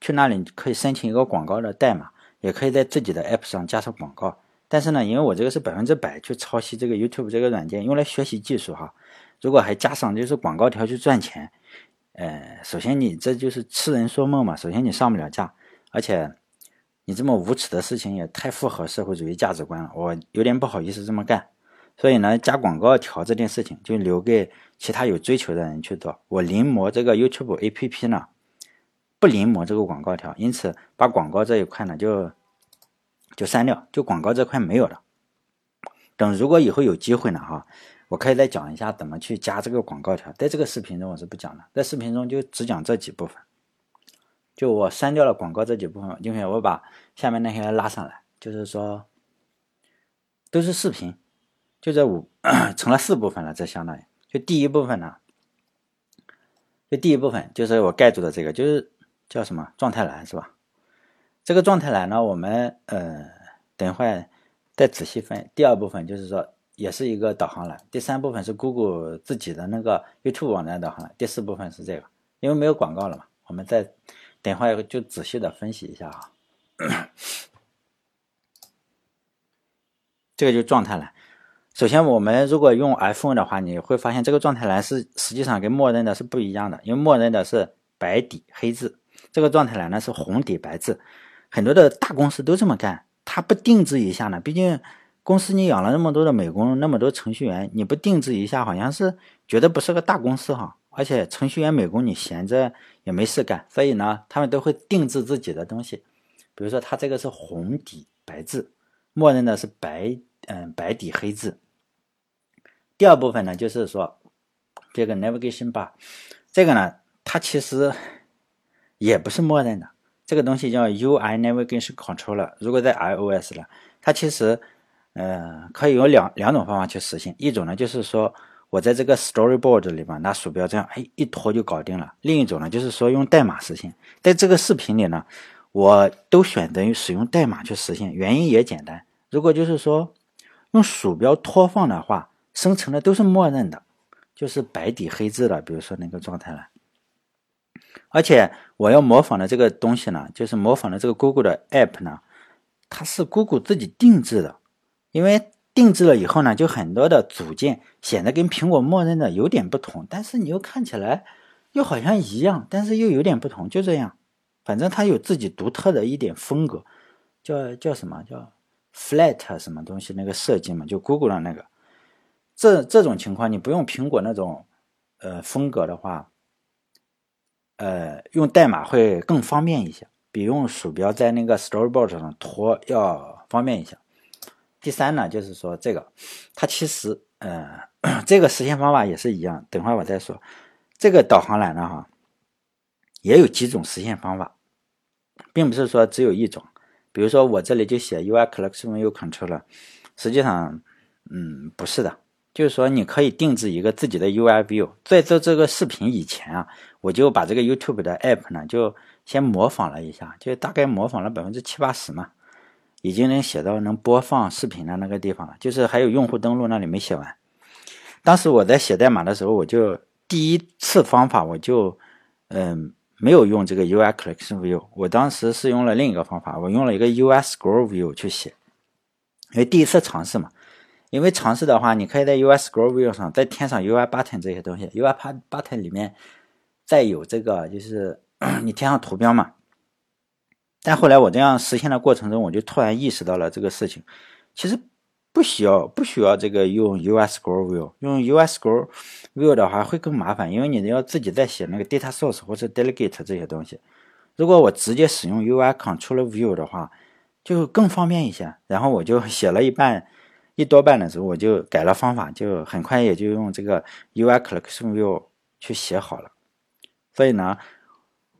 Speaker 1: 去那里可以申请一个广告的代码，也可以在自己的 App 上加上广告。但是呢，因为我这个是百分之百去抄袭这个 YouTube 这个软件，用来学习技术哈。如果还加上就是广告条去赚钱，呃，首先你这就是痴人说梦嘛。首先你上不了架，而且你这么无耻的事情也太符合社会主义价值观了，我有点不好意思这么干。所以呢，加广告条这件事情就留给其他有追求的人去做。我临摹这个 YouTube APP 呢，不临摹这个广告条，因此把广告这一块呢就就删掉，就广告这块没有了。等如果以后有机会呢，哈，我可以再讲一下怎么去加这个广告条。在这个视频中我是不讲的，在视频中就只讲这几部分。就我删掉了广告这几部分，因为我把下面那些拉上来，就是说都是视频。就这五成了四部分了，这相当于就第一部分呢，就第一部分就是我盖住的这个，就是叫什么状态栏是吧？这个状态栏呢，我们呃等会再仔细分。第二部分就是说也是一个导航栏，第三部分是 Google 自己的那个 YouTube 网站导航，第四部分是这个，因为没有广告了嘛，我们再等会就仔细的分析一下啊。这个就状态栏。首先，我们如果用 iPhone 的话，你会发现这个状态栏是实际上跟默认的是不一样的，因为默认的是白底黑字，这个状态栏呢是红底白字。很多的大公司都这么干，它不定制一下呢？毕竟公司你养了那么多的美工，那么多程序员，你不定制一下，好像是觉得不是个大公司哈。而且程序员美工你闲着也没事干，所以呢，他们都会定制自己的东西。比如说，它这个是红底白字，默认的是白嗯白底黑字。第二部分呢，就是说这个 navigation bar，这个呢，它其实也不是默认的，这个东西叫 UI navigation controller。如果在 iOS 了，它其实呃可以有两两种方法去实现，一种呢就是说我在这个 storyboard 里边拿鼠标这样哎一拖就搞定了；另一种呢就是说用代码实现。在这个视频里呢，我都选择于使用代码去实现，原因也简单。如果就是说用鼠标拖放的话，生成的都是默认的，就是白底黑字的，比如说那个状态栏。而且我要模仿的这个东西呢，就是模仿的这个 Google 的 App 呢，它是 Google 自己定制的。因为定制了以后呢，就很多的组件显得跟苹果默认的有点不同，但是你又看起来又好像一样，但是又有点不同，就这样。反正它有自己独特的一点风格，叫叫什么叫 Flat 什么东西那个设计嘛，就 Google 的那个。这这种情况，你不用苹果那种，呃，风格的话，呃，用代码会更方便一些，比用鼠标在那个 Storyboard 上拖要方便一些。第三呢，就是说这个，它其实，呃，这个实现方法也是一样，等会儿我再说。这个导航栏呢，哈，也有几种实现方法，并不是说只有一种。比如说我这里就写 UI Collection View Controller，实际上，嗯，不是的。就是说，你可以定制一个自己的 UI view。在做这个视频以前啊，我就把这个 YouTube 的 App 呢，就先模仿了一下，就大概模仿了百分之七八十嘛，已经能写到能播放视频的那个地方了。就是还有用户登录那里没写完。当时我在写代码的时候，我就第一次方法我就嗯没有用这个 UI Collection View，我当时是用了另一个方法，我用了一个 UI Scroll View 去写，因为第一次尝试嘛。因为尝试的话，你可以在 UI Scroll View 上再添上 UI Button 这些东西，UI Button 里面再有这个，就是 你添上图标嘛。但后来我这样实现的过程中，我就突然意识到了这个事情，其实不需要不需要这个用 UI Scroll View，用 UI Scroll View 的话会更麻烦，因为你要自己再写那个 Data Source 或者 Delegate 这些东西。如果我直接使用 UI Control View 的话，就更方便一些。然后我就写了一半。一多半的时候，我就改了方法，就很快也就用这个 UI Collection View 去写好了。所以呢，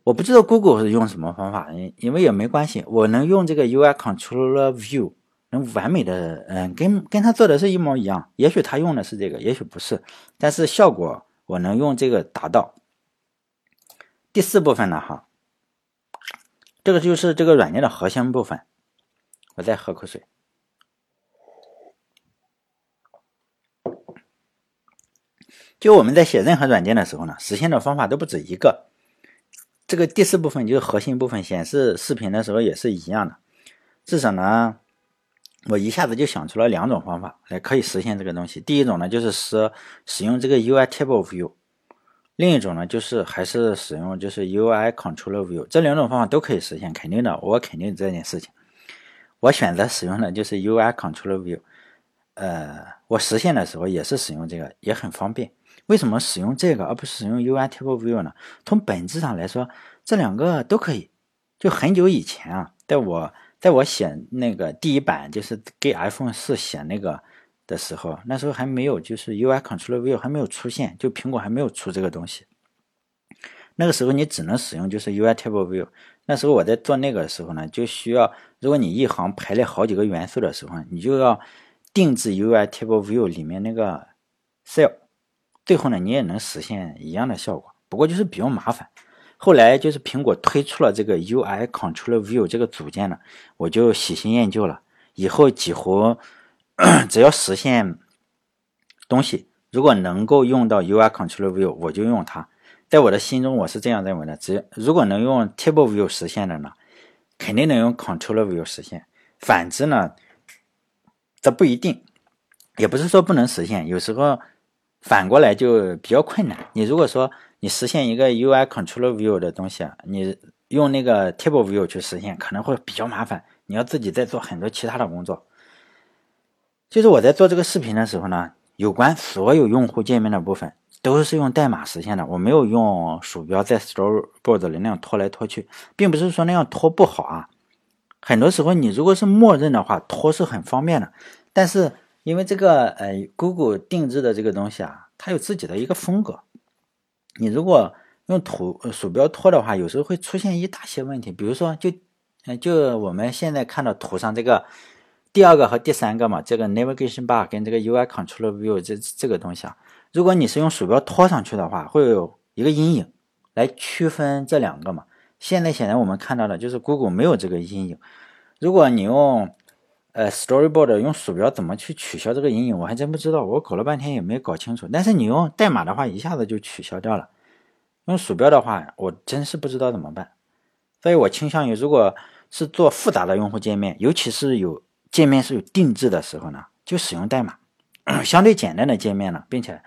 Speaker 1: 我不知道 Google 是用什么方法，因因为也没关系，我能用这个 UI Controller View 能完美的，嗯，跟跟他做的是一模一样。也许他用的是这个，也许不是，但是效果我能用这个达到。第四部分呢，哈，这个就是这个软件的核心部分。我再喝口水。就我们在写任何软件的时候呢，实现的方法都不止一个。这个第四部分就是核心部分，显示视频的时候也是一样的。至少呢，我一下子就想出了两种方法来可以实现这个东西。第一种呢，就是使使用这个 UI Table View；另一种呢，就是还是使用就是 UI Controller View。这两种方法都可以实现，肯定的，我肯定这件事情。我选择使用的就是 UI Controller View。呃，我实现的时候也是使用这个，也很方便。为什么使用这个而不是使用 UI Table View 呢？从本质上来说，这两个都可以。就很久以前啊，在我在我写那个第一版，就是给 iPhone 四写那个的时候，那时候还没有，就是 UI Controller View 还没有出现，就苹果还没有出这个东西。那个时候你只能使用就是 UI Table View。那时候我在做那个的时候呢，就需要，如果你一行排列好几个元素的时候，你就要定制 UI Table View 里面那个 cell。最后呢，你也能实现一样的效果，不过就是比较麻烦。后来就是苹果推出了这个 UI Control View 这个组件呢，我就喜新厌旧了。以后几乎 只要实现东西，如果能够用到 UI Control View，我就用它。在我的心中，我是这样认为的：只要如果能用 Table View 实现的呢，肯定能用 Control View 实现。反之呢，这不一定，也不是说不能实现，有时候。反过来就比较困难。你如果说你实现一个 UI Controller View 的东西，你用那个 Table View 去实现，可能会比较麻烦。你要自己再做很多其他的工作。就是我在做这个视频的时候呢，有关所有用户界面的部分都是用代码实现的，我没有用鼠标在 Storyboard 里那样拖来拖去，并不是说那样拖不好啊。很多时候你如果是默认的话，拖是很方便的，但是。因为这个呃，Google 定制的这个东西啊，它有自己的一个风格。你如果用图鼠标拖的话，有时候会出现一大些问题。比如说，就嗯，就我们现在看到图上这个第二个和第三个嘛，这个 Navigation Bar 跟这个 UI Controller View 这这个东西啊，如果你是用鼠标拖上去的话，会有一个阴影来区分这两个嘛。现在显然我们看到的就是 Google 没有这个阴影。如果你用呃，Storyboard 用鼠标怎么去取消这个阴影？我还真不知道，我搞了半天也没搞清楚。但是你用代码的话，一下子就取消掉了。用鼠标的话，我真是不知道怎么办。所以我倾向于，如果是做复杂的用户界面，尤其是有界面是有定制的时候呢，就使用代码。相对简单的界面呢，并且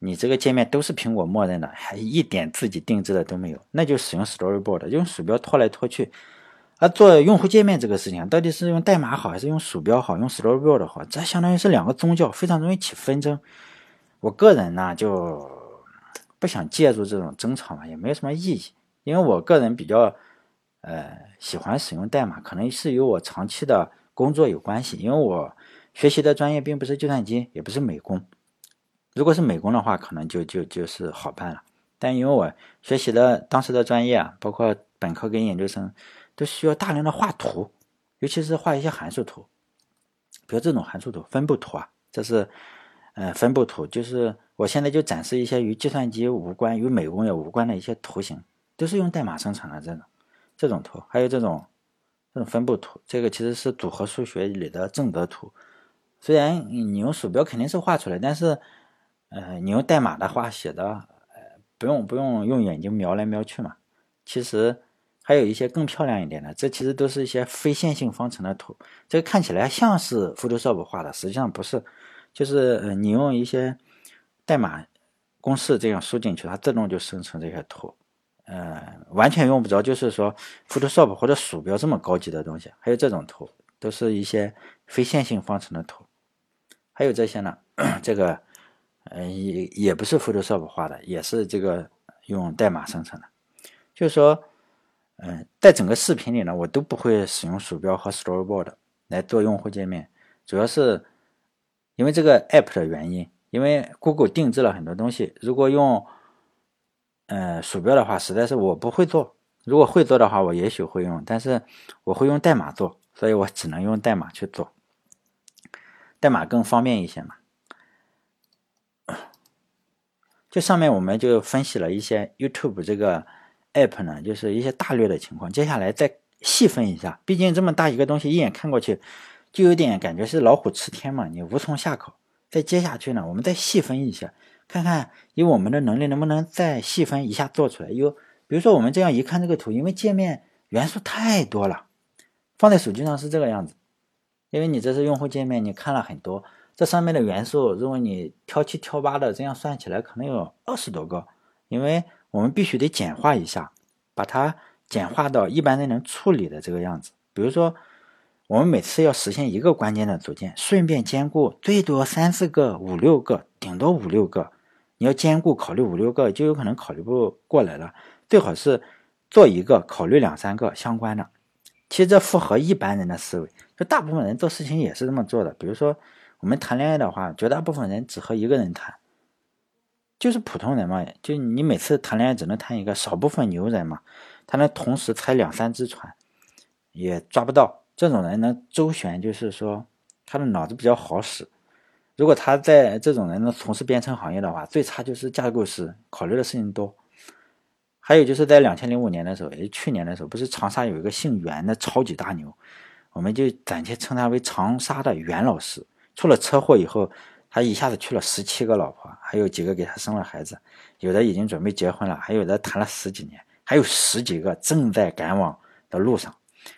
Speaker 1: 你这个界面都是苹果默认的，还一点自己定制的都没有，那就使用 Storyboard，用鼠标拖来拖去。而做用户界面这个事情，到底是用代码好还是用鼠标好，用 Storyboard 好？这相当于是两个宗教，非常容易起纷争。我个人呢，就不想介入这种争吵嘛，也没有什么意义。因为我个人比较呃喜欢使用代码，可能是与我长期的工作有关系。因为我学习的专业并不是计算机，也不是美工。如果是美工的话，可能就就就是好办了。但因为我学习的当时的专业啊，包括本科跟研究生。都需要大量的画图，尤其是画一些函数图，比如这种函数图、分布图啊，这是，呃，分布图，就是我现在就展示一些与计算机无关、与美工也无关的一些图形，都是用代码生成的这种，这种图，还有这种这种分布图，这个其实是组合数学里的正则图，虽然你用鼠标肯定是画出来，但是，呃，你用代码的话写的，呃，不用不用用眼睛瞄来瞄去嘛，其实。还有一些更漂亮一点的，这其实都是一些非线性方程的图。这个看起来像是 Photoshop 画的，实际上不是，就是呃，你用一些代码公式这样输进去，它自动就生成这些图。呃，完全用不着，就是说 Photoshop 或者鼠标这么高级的东西。还有这种图，都是一些非线性方程的图。还有这些呢，这个呃也也不是 Photoshop 画的，也是这个用代码生成的，就是说。嗯，在整个视频里呢，我都不会使用鼠标和 Storyboard 来做用户界面，主要是因为这个 App 的原因。因为 Google 定制了很多东西，如果用呃鼠标的话，实在是我不会做。如果会做的话，我也许会用，但是我会用代码做，所以我只能用代码去做，代码更方便一些嘛。就上面我们就分析了一些 YouTube 这个。App 呢，就是一些大略的情况。接下来再细分一下，毕竟这么大一个东西，一眼看过去就有点感觉是老虎吃天嘛，你无从下口。再接下去呢，我们再细分一下，看看以我们的能力能不能再细分一下做出来。有比如说我们这样一看这个图，因为界面元素太多了，放在手机上是这个样子。因为你这是用户界面，你看了很多，这上面的元素，如果你挑七挑八的这样算起来，可能有二十多个。因为我们必须得简化一下，把它简化到一般人能处理的这个样子。比如说，我们每次要实现一个关键的组件，顺便兼顾最多三四个、五六个，顶多五六个。你要兼顾考虑五六个，就有可能考虑不过来了。最好是做一个，考虑两三个相关的。其实这符合一般人的思维。就大部分人做事情也是这么做的。比如说，我们谈恋爱的话，绝大部分人只和一个人谈，就是普通人嘛。就你每次谈恋爱只能谈一个，少部分牛人嘛，他能同时踩两三只船，也抓不到。这种人能周旋，就是说他的脑子比较好使。如果他在这种人能从事编程行业的话，最差就是架构师，考虑的事情多。还有就是在两千零五年的时候，也去年的时候，不是长沙有一个姓袁的超级大牛。我们就暂且称他为长沙的袁老师。出了车祸以后，他一下子娶了十七个老婆，还有几个给他生了孩子，有的已经准备结婚了，还有的谈了十几年，还有十几个正在赶往的路上。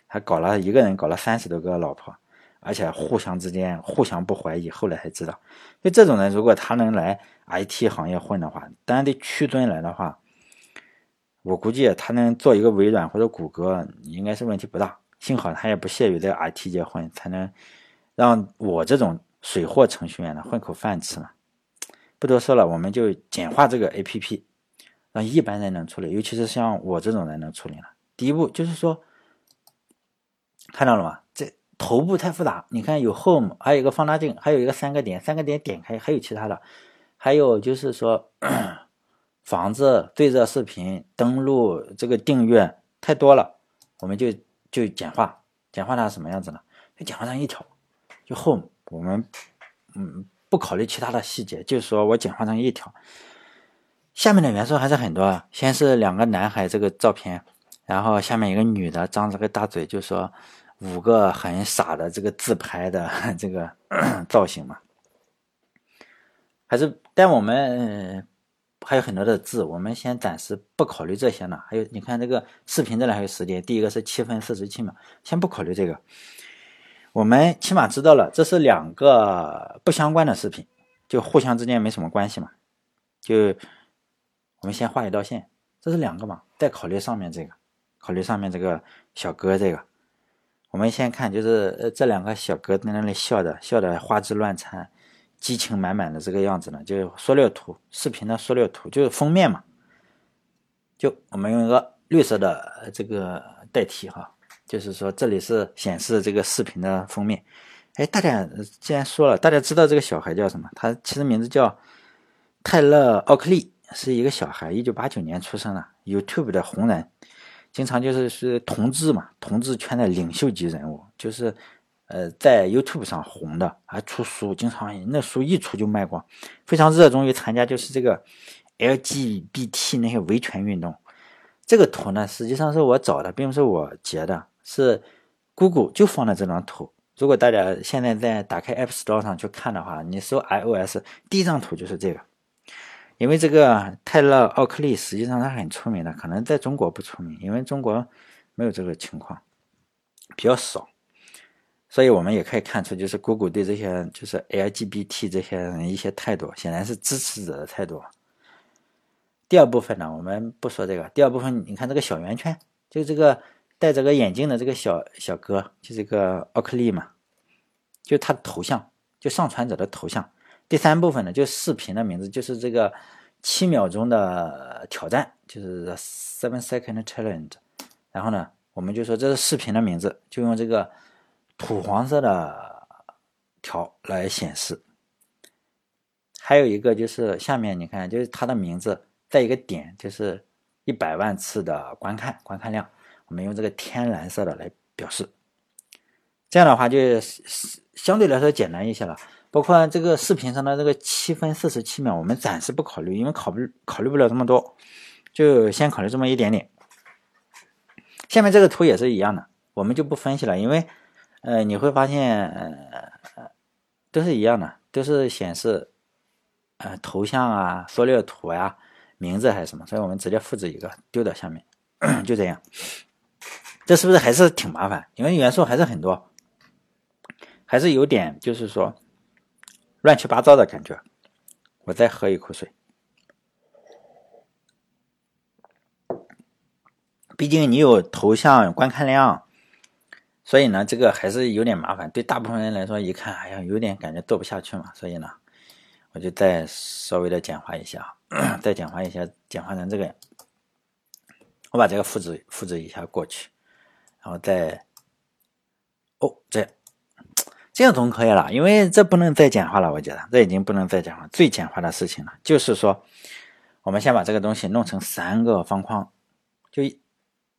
Speaker 1: 他搞了一个人搞了三十多个老婆，而且互相之间互相不怀疑。后来才知道，就这种人，如果他能来 IT 行业混的话，当然得屈尊来的话，我估计他能做一个微软或者谷歌，应该是问题不大。幸好他也不屑于在 IT 界混，才能让我这种水货程序员呢混口饭吃嘛。不多说了，我们就简化这个 APP，让一般人能处理，尤其是像我这种人能处理了。第一步就是说，看到了吗？这头部太复杂，你看有 Home，还有一个放大镜，还有一个三个点，三个点点开，还有其他的，还有就是说房子、对热视频、登录、这个订阅太多了，我们就。就简化，简化它什么样子呢？就简化成一条，就 home，我们嗯不考虑其他的细节，就是说我简化成一条。下面的元素还是很多啊，先是两个男孩这个照片，然后下面一个女的张着个大嘴，就说五个很傻的这个自拍的这个 造型嘛，还是但我们。还有很多的字，我们先暂时不考虑这些呢。还有，你看这个视频这里还有时间，第一个是七分四十七秒，先不考虑这个。我们起码知道了这是两个不相关的视频，就互相之间没什么关系嘛。就我们先画一道线，这是两个嘛，再考虑上面这个，考虑上面这个小哥这个。我们先看，就是呃这两个小哥在那里笑的，笑的花枝乱颤。激情满满的这个样子呢，就缩略图，视频的缩略图就是封面嘛。就我们用一个绿色的这个代替哈，就是说这里是显示这个视频的封面。哎，大家既然说了，大家知道这个小孩叫什么？他其实名字叫泰勒·奥克利，是一个小孩，一九八九年出生的，YouTube 的红人，经常就是是同志嘛，同志圈的领袖级人物，就是。呃，在 YouTube 上红的，还出书，经常那书一出就卖光，非常热衷于参加就是这个 LGBT 那些维权运动。这个图呢，实际上是我找的，并不是我截的，是 Google 就放了这张图。如果大家现在在打开 App Store 上去看的话，你搜 iOS，第一张图就是这个。因为这个泰勒·奥克利实际上他很出名的，可能在中国不出名，因为中国没有这个情况，比较少。所以我们也可以看出，就是 Google 对这些就是 LGBT 这些人一些态度，显然是支持者的态度。第二部分呢，我们不说这个。第二部分，你看这个小圆圈，就这个戴着个眼镜的这个小小哥，就这个奥克利嘛，就他的头像，就上传者的头像。第三部分呢，就视频的名字，就是这个七秒钟的挑战，就是 Seven Second Challenge。然后呢，我们就说这是视频的名字，就用这个。土黄色的条来显示，还有一个就是下面你看，就是他的名字在一个点，就是一百万次的观看观看量，我们用这个天蓝色的来表示，这样的话就相对来说简单一些了。包括这个视频上的这个七分四十七秒，我们暂时不考虑，因为考不考虑不了这么多，就先考虑这么一点点。下面这个图也是一样的，我们就不分析了，因为。呃，你会发现，呃，都是一样的，都是显示，呃，头像啊、缩略图呀、名字还是什么，所以我们直接复制一个丢到下面，就这样。这是不是还是挺麻烦？因为元素还是很多，还是有点就是说乱七八糟的感觉。我再喝一口水。毕竟你有头像观看量，所以呢，这个还是有点麻烦。对大部分人来说，一看，哎呀，有点感觉做不下去嘛。所以呢，我就再稍微的简化一下，再简化一下，简化成这个。我把这个复制复制一下过去，然后再，哦，这样，这样总可以了。因为这不能再简化了，我觉得这已经不能再简化。最简化的事情了，就是说，我们先把这个东西弄成三个方框，就。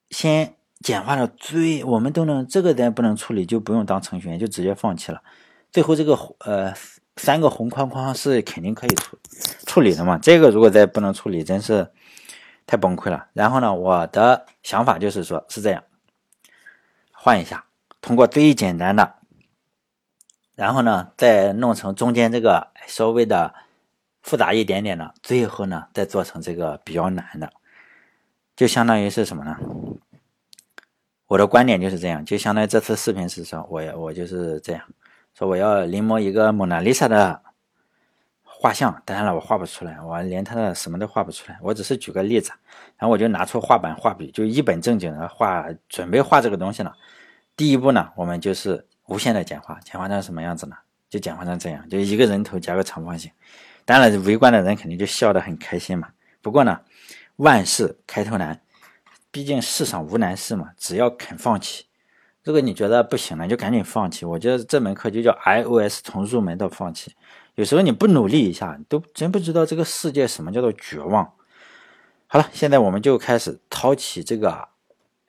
Speaker 1: 先简化到最，我们都能这个咱不能处理，就不用当程序员，就直接放弃了。最后这个呃三个红框框是肯定可以处处理的嘛？这个如果再不能处理，真是太崩溃了。然后呢，我的想法就是说，是这样，换一下，通过最简单的，然后呢再弄成中间这个稍微的复杂一点点的，最后呢再做成这个比较难的。就相当于是什么呢？我的观点就是这样，就相当于这次视频是说，我我就是这样说，我要临摹一个蒙娜丽莎的画像，当然了，我画不出来，我连他的什么都画不出来，我只是举个例子，然后我就拿出画板、画笔，就一本正经的画，准备画这个东西了。第一步呢，我们就是无限的简化，简化成什么样子呢？就简化成这样，就一个人头加个长方形。当然，围观的人肯定就笑得很开心嘛。不过呢。万事开头难，毕竟世上无难事嘛。只要肯放弃，如果你觉得不行了，就赶紧放弃。我觉得这门课就叫 iOS 从入门到放弃。有时候你不努力一下，你都真不知道这个世界什么叫做绝望。好了，现在我们就开始掏起这个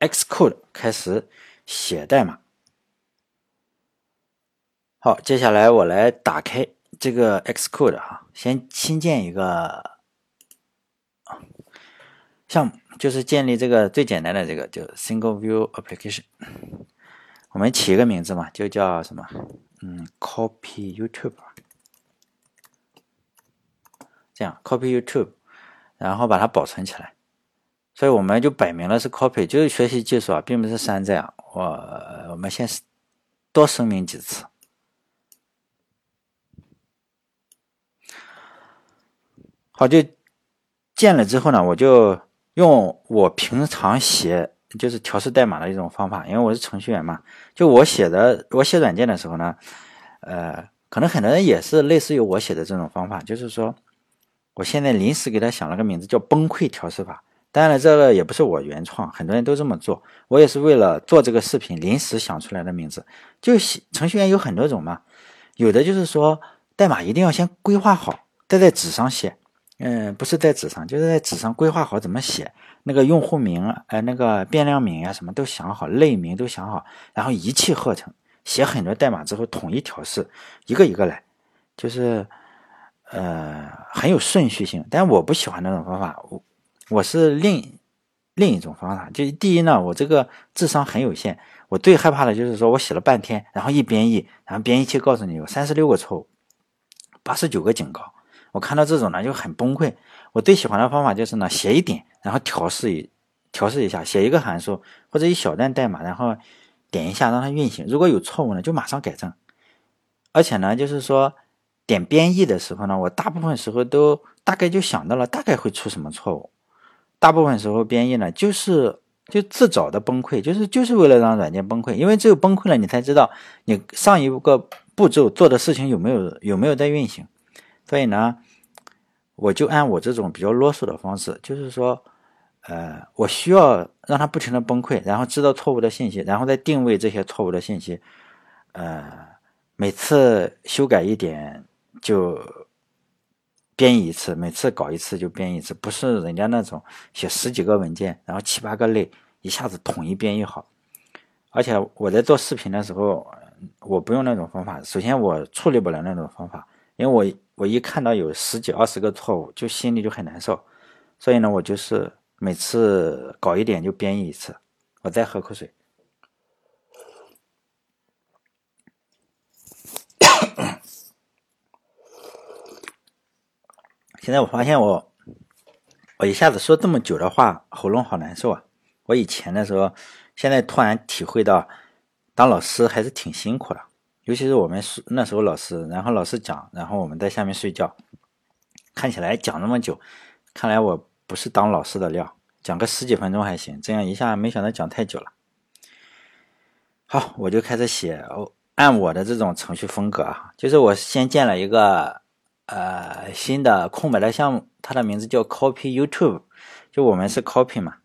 Speaker 1: Xcode，开始写代码。好，接下来我来打开这个 Xcode 哈，先新建一个。项目就是建立这个最简单的这个，就 single view application。我们起一个名字嘛，就叫什么？嗯，copy YouTube。这样，copy YouTube，然后把它保存起来。所以我们就摆明了是 copy，就是学习技术啊，并不是山寨啊。我我们先多声明几次。好，就建了之后呢，我就。用我平常写就是调试代码的一种方法，因为我是程序员嘛。就我写的，我写软件的时候呢，呃，可能很多人也是类似于我写的这种方法，就是说，我现在临时给他想了个名字，叫“崩溃调试法”。当然，这个也不是我原创，很多人都这么做。我也是为了做这个视频临时想出来的名字。就写程序员有很多种嘛，有的就是说代码一定要先规划好，再在纸上写。嗯，不是在纸上，就是在纸上规划好怎么写那个用户名，哎，那个变量名呀，什么都想好，类名都想好，然后一气呵成写很多代码之后统一调试，一个一个来，就是呃很有顺序性。但我不喜欢那种方法，我我是另另一种方法。就第一呢，我这个智商很有限，我最害怕的就是说我写了半天，然后一编译，然后编译器告诉你有三十六个错误，八十九个警告。我看到这种呢就很崩溃。我最喜欢的方法就是呢，写一点，然后调试一调试一下，写一个函数或者一小段代码，然后点一下让它运行。如果有错误呢，就马上改正。而且呢，就是说点编译的时候呢，我大部分时候都大概就想到了大概会出什么错误。大部分时候编译呢，就是就自找的崩溃，就是就是为了让软件崩溃。因为只有崩溃了，你才知道你上一个步骤做的事情有没有有没有在运行。所以呢。我就按我这种比较啰嗦的方式，就是说，呃，我需要让它不停的崩溃，然后知道错误的信息，然后再定位这些错误的信息，呃，每次修改一点就编译一次，每次搞一次就编译一次，不是人家那种写十几个文件，然后七八个类一下子统一编译好。而且我在做视频的时候，我不用那种方法，首先我处理不了那种方法，因为我。我一看到有十几二十个错误，就心里就很难受，所以呢，我就是每次搞一点就编译一次。我再喝口水。现在我发现我我一下子说这么久的话，喉咙好难受啊！我以前的时候，现在突然体会到，当老师还是挺辛苦的，尤其是我们那时候老师，然后老师讲，然后我们在下面睡觉，看起来讲那么久，看来我不是当老师的料，讲个十几分钟还行，这样一下没想到讲太久了。好，我就开始写，按我的这种程序风格啊，就是我先建了一个呃新的空白的项目，它的名字叫 Copy YouTube，就我们是 Copy 嘛，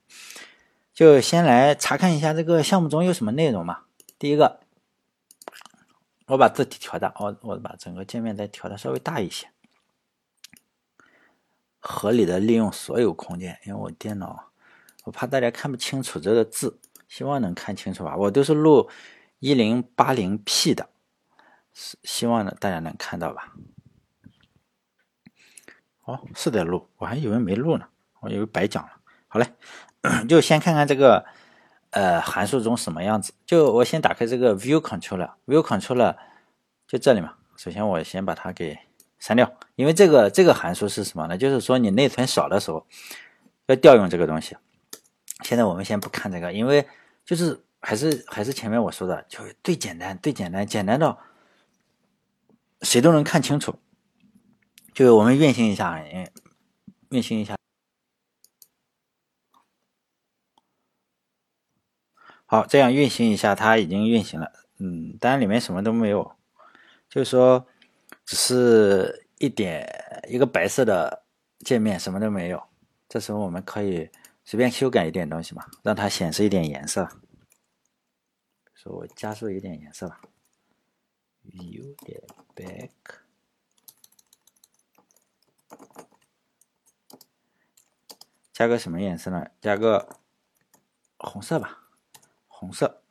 Speaker 1: 就先来查看一下这个项目中有什么内容嘛。第一个，我把字体调大，我我把整个界面再调的稍微大一些，合理的利用所有空间，因为我电脑，我怕大家看不清楚这个字。希望能看清楚吧，我都是录一零八零 P 的，希希望呢大家能看到吧。哦，是在录，我还以为没录呢，我以为白讲了。好嘞，就先看看这个呃函数中什么样子。就我先打开这个 View Controller，View Controller 就这里嘛。首先我先把它给删掉，因为这个这个函数是什么呢？就是说你内存少的时候要调用这个东西。现在我们先不看这个，因为就是还是还是前面我说的，就最简单最简单，简单到谁都能看清楚。就我们运行一下，运行一下。好，这样运行一下，它已经运行了。嗯，当然里面什么都没有，就是说只是一点一个白色的界面，什么都没有。这时候我们可以。随便修改一点东西嘛，让它显示一点颜色。说我加速一点颜色吧有点 Back，加个什么颜色呢？加个红色吧，红色。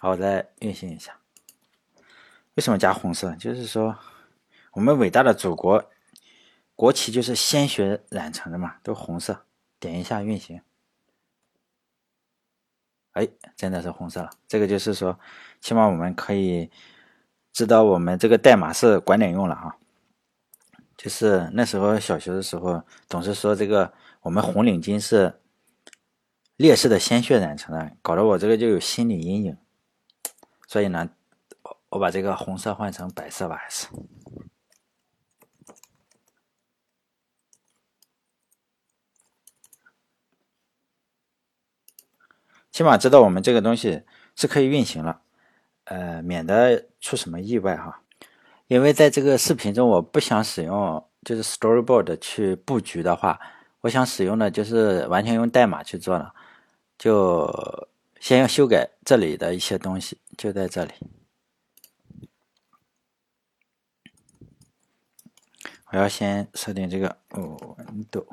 Speaker 1: 好，我再运行一下。为什么加红色？就是说，我们伟大的祖国。国旗就是鲜血染成的嘛，都红色。点一下运行，哎，真的是红色了。这个就是说，起码我们可以知道我们这个代码是管点用了啊。就是那时候小学的时候，总是说这个我们红领巾是烈士的鲜血染成的，搞得我这个就有心理阴影。所以呢，我把这个红色换成白色吧，还是。起码知道我们这个东西是可以运行了，呃，免得出什么意外哈。因为在这个视频中，我不想使用就是 Storyboard 去布局的话，我想使用的就是完全用代码去做了。就先要修改这里的一些东西，就在这里。我要先设定这个哦温度。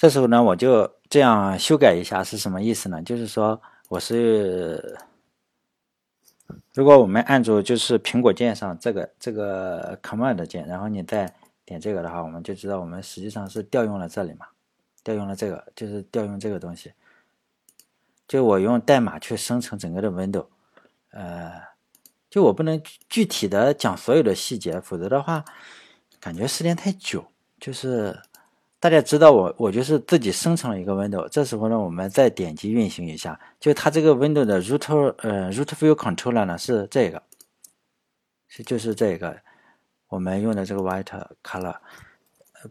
Speaker 1: 这时候呢，我就这样修改一下，是什么意思呢？就是说，我是如果我们按住就是苹果键上这个这个 Command 键，然后你再点这个的话，我们就知道我们实际上是调用了这里嘛，调用了这个，就是调用这个东西。就我用代码去生成整个的 Window，呃，就我不能具体的讲所有的细节，否则的话，感觉时间太久。就是大家知道我，我就是自己生成了一个 window。这时候呢，我们再点击运行一下，就它这个 window 的 root 呃 root view controller 呢是这个，是就是这个我们用的这个 white color。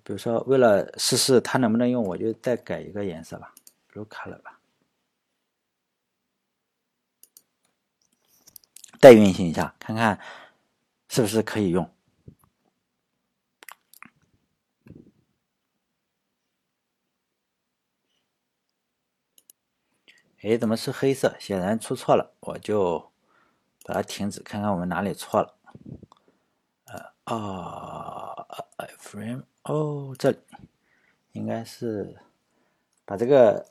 Speaker 1: 比如说为了试试它能不能用，我就再改一个颜色吧，blue color 吧。再运行一下，看看是不是可以用。哎，怎么是黑色？显然出错了，我就把它停止，看看我们哪里错了。呃，啊，frame，哦，这里应该是把这个。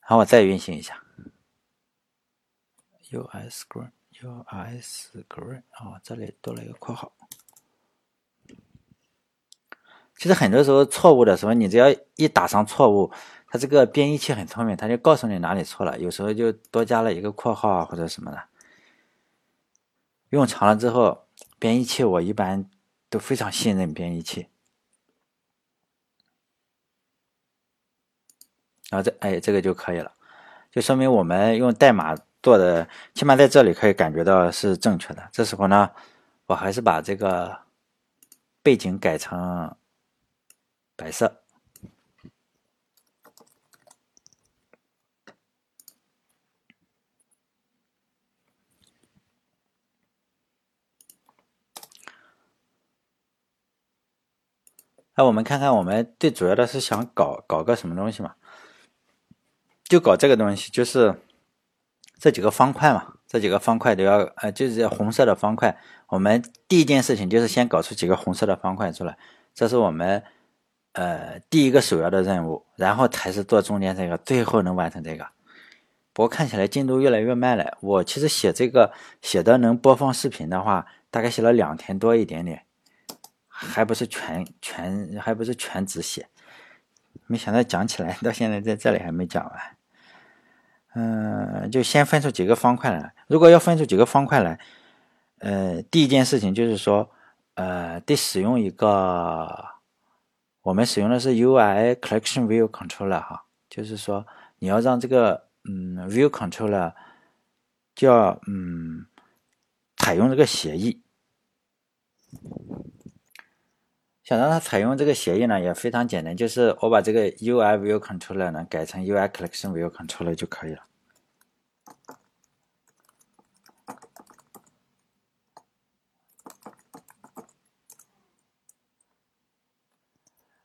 Speaker 1: 然后我再运行一下，US green，US green，哦，这里多了一个括号。其实很多时候错误的时候，你只要一打上错误，它这个编译器很聪明，它就告诉你哪里错了。有时候就多加了一个括号啊，或者什么的。用长了之后，编译器我一般都非常信任编译器。然后这哎，这个就可以了，就说明我们用代码做的，起码在这里可以感觉到是正确的。这时候呢，我还是把这个背景改成白色。那我们看看，我们最主要的是想搞搞个什么东西嘛？就搞这个东西，就是这几个方块嘛，这几个方块都要呃，就是红色的方块。我们第一件事情就是先搞出几个红色的方块出来，这是我们呃第一个首要的任务，然后才是做中间这个，最后能完成这个。不过看起来进度越来越慢了。我其实写这个写的能播放视频的话，大概写了两天多一点点，还不是全全还不是全职写。没想到讲起来到现在在这里还没讲完，嗯，就先分出几个方块来。如果要分出几个方块来，呃，第一件事情就是说，呃，得使用一个，我们使用的是 UI Collection View Controller 哈，就是说你要让这个嗯 View Controller 叫嗯采用这个协议。想让它采用这个协议呢，也非常简单，就是我把这个 UI View Controller 呢改成 UI Collection View Controller 就可以了。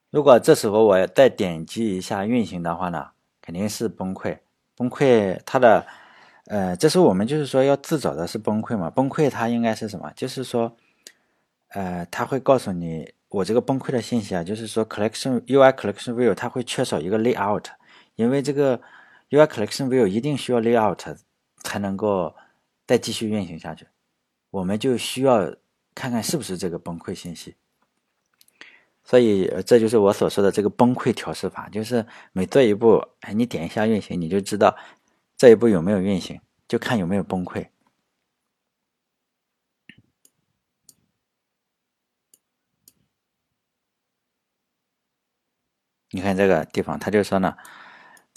Speaker 1: 如果这时候我再点击一下运行的话呢，肯定是崩溃。崩溃它的，呃，这时候我们就是说要自找的是崩溃嘛？崩溃它应该是什么？就是说，呃，它会告诉你。我这个崩溃的信息啊，就是说，collection UI collection view 它会缺少一个 layout，因为这个 UI collection view 一定需要 layout 才能够再继续运行下去。我们就需要看看是不是这个崩溃信息。所以这就是我所说的这个崩溃调试法，就是每做一步，哎，你点一下运行，你就知道这一步有没有运行，就看有没有崩溃。你看这个地方，他就说呢，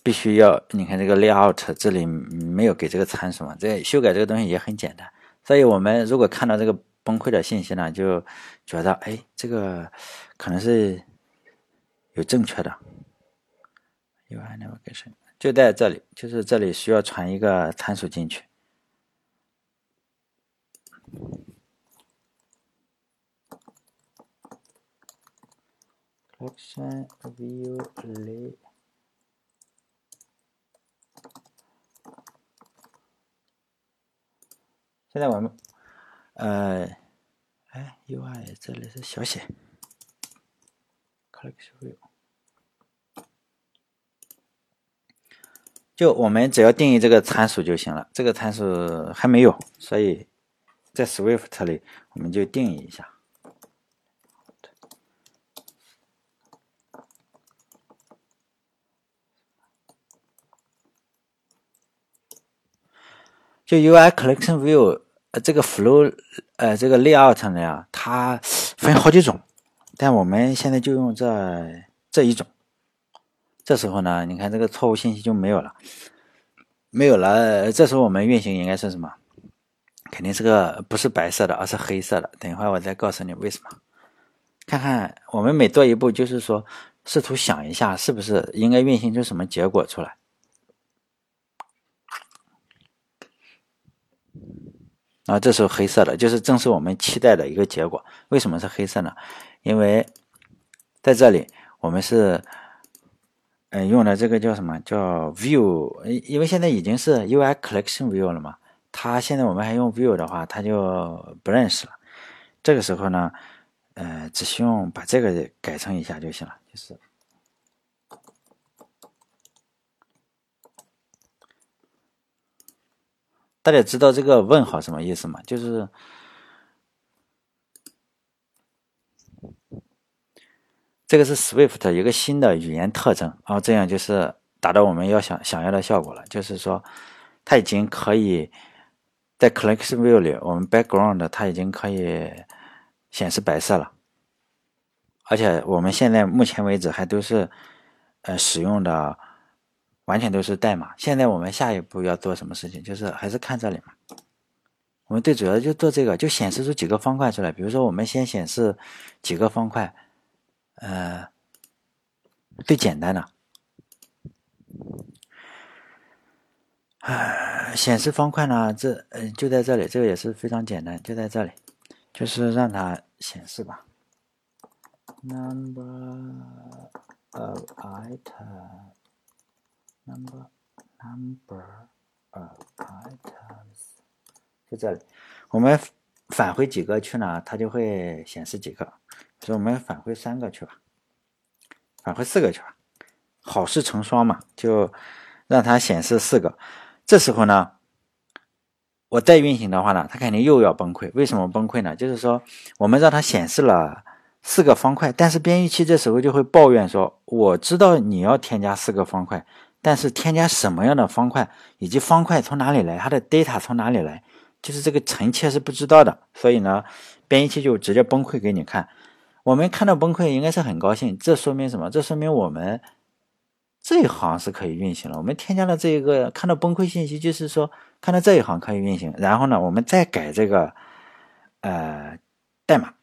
Speaker 1: 必须要你看这个 layout 这里没有给这个参数嘛，这修改这个东西也很简单。所以我们如果看到这个崩溃的信息呢，就觉得哎，这个可能是有正确的。UI navigation 就在这里，就是这里需要传一个参数进去。Action View Lay。现在我们，呃，哎，UI 这里是小写，collection view。就我们只要定义这个参数就行了，这个参数还没有，所以在 Swift 里我们就定义一下。就 UI collection view 呃这个 Flow 呃这个 Layout 呢呀，它分好几种，但我们现在就用这这一种。这时候呢，你看这个错误信息就没有了，没有了。这时候我们运行应该是什么？肯定是个不是白色的，而是黑色的。等一会儿我再告诉你为什么。看看我们每做一步，就是说试图想一下，是不是应该运行出什么结果出来。啊，这时候黑色的，就是正是我们期待的一个结果。为什么是黑色呢？因为在这里我们是。嗯，用的这个叫什么叫 View？因为现在已经是 UI Collection View 了嘛，它现在我们还用 View 的话，它就不认识了。这个时候呢，呃，只需要把这个改成一下就行了。就是大家知道这个问号什么意思吗？就是。这个是 Swift 一个新的语言特征啊，这样就是达到我们要想想要的效果了。就是说，它已经可以在 Collection View 里，我们 Background 它已经可以显示白色了。而且我们现在目前为止还都是呃使用的完全都是代码。现在我们下一步要做什么事情？就是还是看这里嘛。我们最主要就做这个，就显示出几个方块出来。比如说，我们先显示几个方块。呃，最简单的，啊，显示方块呢，这呃就在这里，这个也是非常简单，就在这里，就是让它显示吧。Number of item number number of items，就这里，我们返回几个去呢，它就会显示几个。所以我们返回三个去吧，返回四个去吧，好事成双嘛，就让它显示四个。这时候呢，我再运行的话呢，它肯定又要崩溃。为什么崩溃呢？就是说我们让它显示了四个方块，但是编译器这时候就会抱怨说：“我知道你要添加四个方块，但是添加什么样的方块，以及方块从哪里来，它的 data 从哪里来，就是这个臣妾是不知道的。所以呢，编译器就直接崩溃给你看。”我们看到崩溃应该是很高兴，这说明什么？这说明我们这一行是可以运行了。我们添加了这一个看到崩溃信息，就是说看到这一行可以运行。然后呢，我们再改这个呃代码，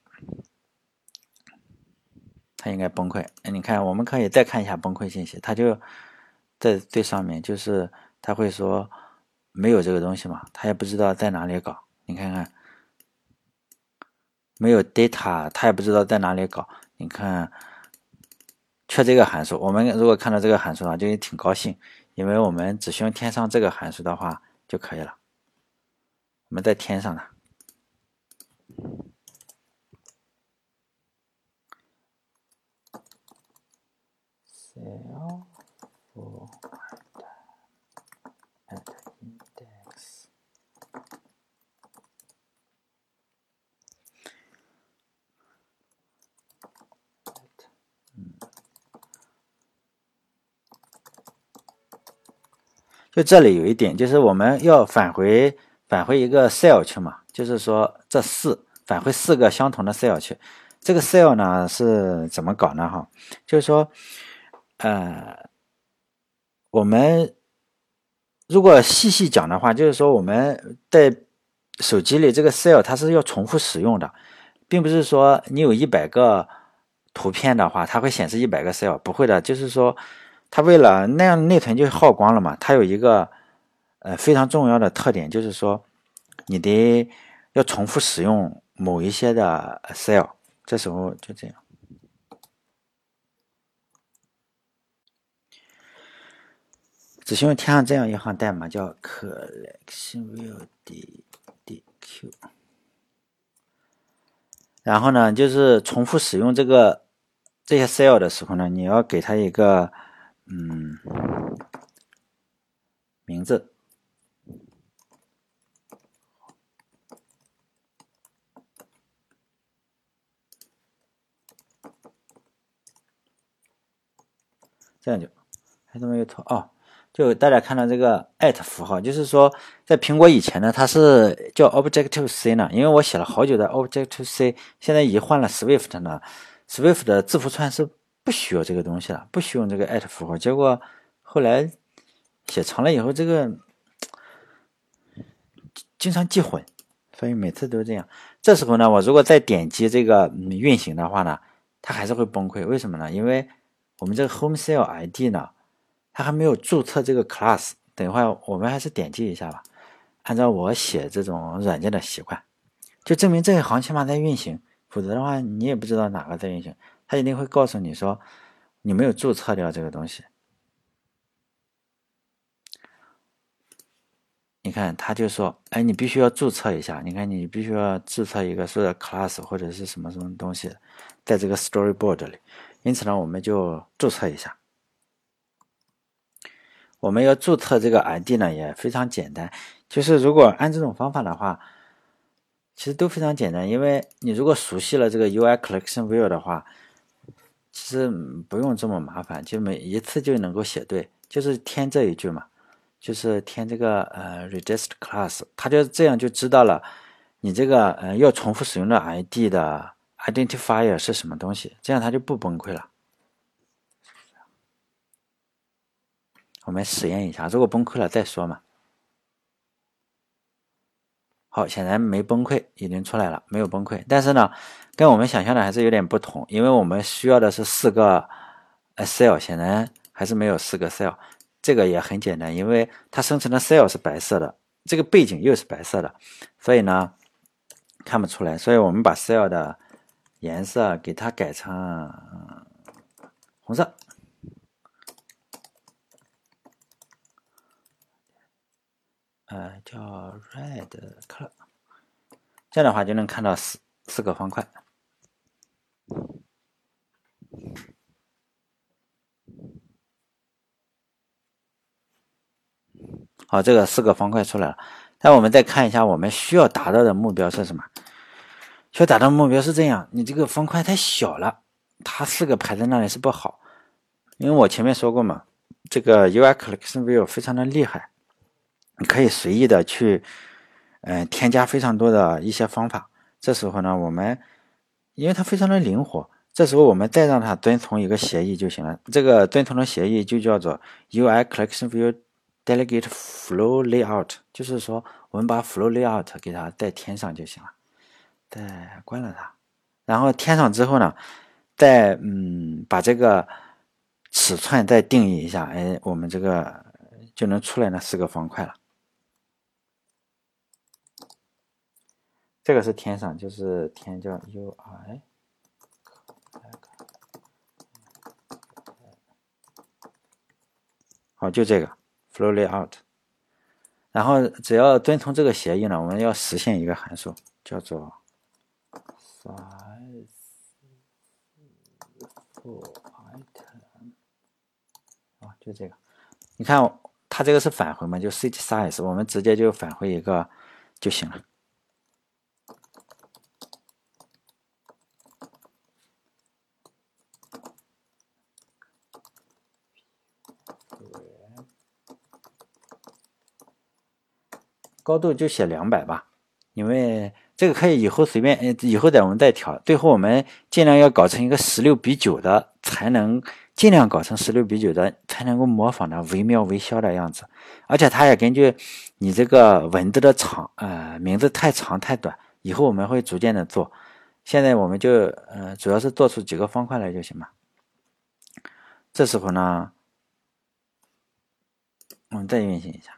Speaker 1: 它应该崩溃。你看，我们可以再看一下崩溃信息，它就在最上面，就是它会说没有这个东西嘛，它也不知道在哪里搞。你看看。没有 data，他也不知道在哪里搞。你看，缺这个函数。我们如果看到这个函数的话，就也挺高兴，因为我们只需要添上这个函数的话就可以了。我们再添上它。就这里有一点，就是我们要返回返回一个 cell 去嘛，就是说这四返回四个相同的 cell 去。这个 cell 呢是怎么搞呢？哈，就是说，呃，我们如果细细讲的话，就是说我们在手机里这个 cell 它是要重复使用的，并不是说你有一百个图片的话，它会显示一百个 cell，不会的，就是说。它为了那样内存就耗光了嘛？它有一个呃非常重要的特点，就是说你得要重复使用某一些的 cell，这时候就这样，只需要添上这样一行代码，叫 collectionview D D Q 然后呢，就是重复使用这个这些 cell 的时候呢，你要给它一个。嗯，名字这样就还是没有错哦，就大家看到这个 at 符号，就是说在苹果以前呢，它是叫 Objective C 呢，因为我写了好久的 Objective C，现在已经换了 Swift 呢，Swift 的字符串是不需要这个东西了，不需要这个 at 符号。结果后来写长了以后，这个经常记混，所以每次都这样。这时候呢，我如果再点击这个运行的话呢，它还是会崩溃。为什么呢？因为我们这个 Home Cell ID 呢。他还没有注册这个 class，等一会儿我们还是点击一下吧。按照我写这种软件的习惯，就证明这一行起码在运行，否则的话你也不知道哪个在运行。他一定会告诉你说你没有注册掉这个东西。你看，他就说，哎，你必须要注册一下。你看，你必须要注册一个是 class 或者是什么什么东西，在这个 storyboard 里。因此呢，我们就注册一下。我们要注册这个 ID 呢，也非常简单。就是如果按这种方法的话，其实都非常简单。因为你如果熟悉了这个 UI Collection View 的话，其实不用这么麻烦，就每一次就能够写对。就是填这一句嘛，就是填这个呃 Register Class，它就这样就知道了你这个呃要重复使用的 ID 的 Identifier 是什么东西，这样它就不崩溃了。我们实验一下，如果崩溃了再说嘛。好，显然没崩溃，已经出来了，没有崩溃。但是呢，跟我们想象的还是有点不同，因为我们需要的是四个 cell，显然还是没有四个 cell。这个也很简单，因为它生成的 cell 是白色的，这个背景又是白色的，所以呢看不出来。所以我们把 cell 的颜色给它改成红色。呃，叫 red color，这样的话就能看到四四个方块。好，这个四个方块出来了。那我们再看一下，我们需要达到的目标是什么？需要达到目标是这样：你这个方块太小了，它四个排在那里是不好。因为我前面说过嘛，这个 UI Collection View 非常的厉害。你可以随意的去，嗯，添加非常多的一些方法。这时候呢，我们因为它非常的灵活，这时候我们再让它遵从一个协议就行了。这个遵从的协议就叫做 UI Collection View Delegate Flow Layout，就是说我们把 Flow Layout 给它再添上就行了。再关了它，然后添上之后呢，再嗯把这个尺寸再定义一下，哎，我们这个就能出来那四个方块了。这个是填上，就是填叫 UI，好，就这个 flowly out，。然后只要遵从这个协议呢，我们要实现一个函数，叫做 size for item。啊，就这个。你看它这个是返回嘛，就 set size，我们直接就返回一个就行了。高度就写两百吧，因为这个可以以后随便，以后再我们再调。最后我们尽量要搞成一个十六比九的，才能尽量搞成十六比九的，才能够模仿的惟妙惟肖的样子。而且它也根据你这个文字的长，呃，名字太长太短，以后我们会逐渐的做。现在我们就，呃，主要是做出几个方块来就行了。这时候呢，我们再运行一下。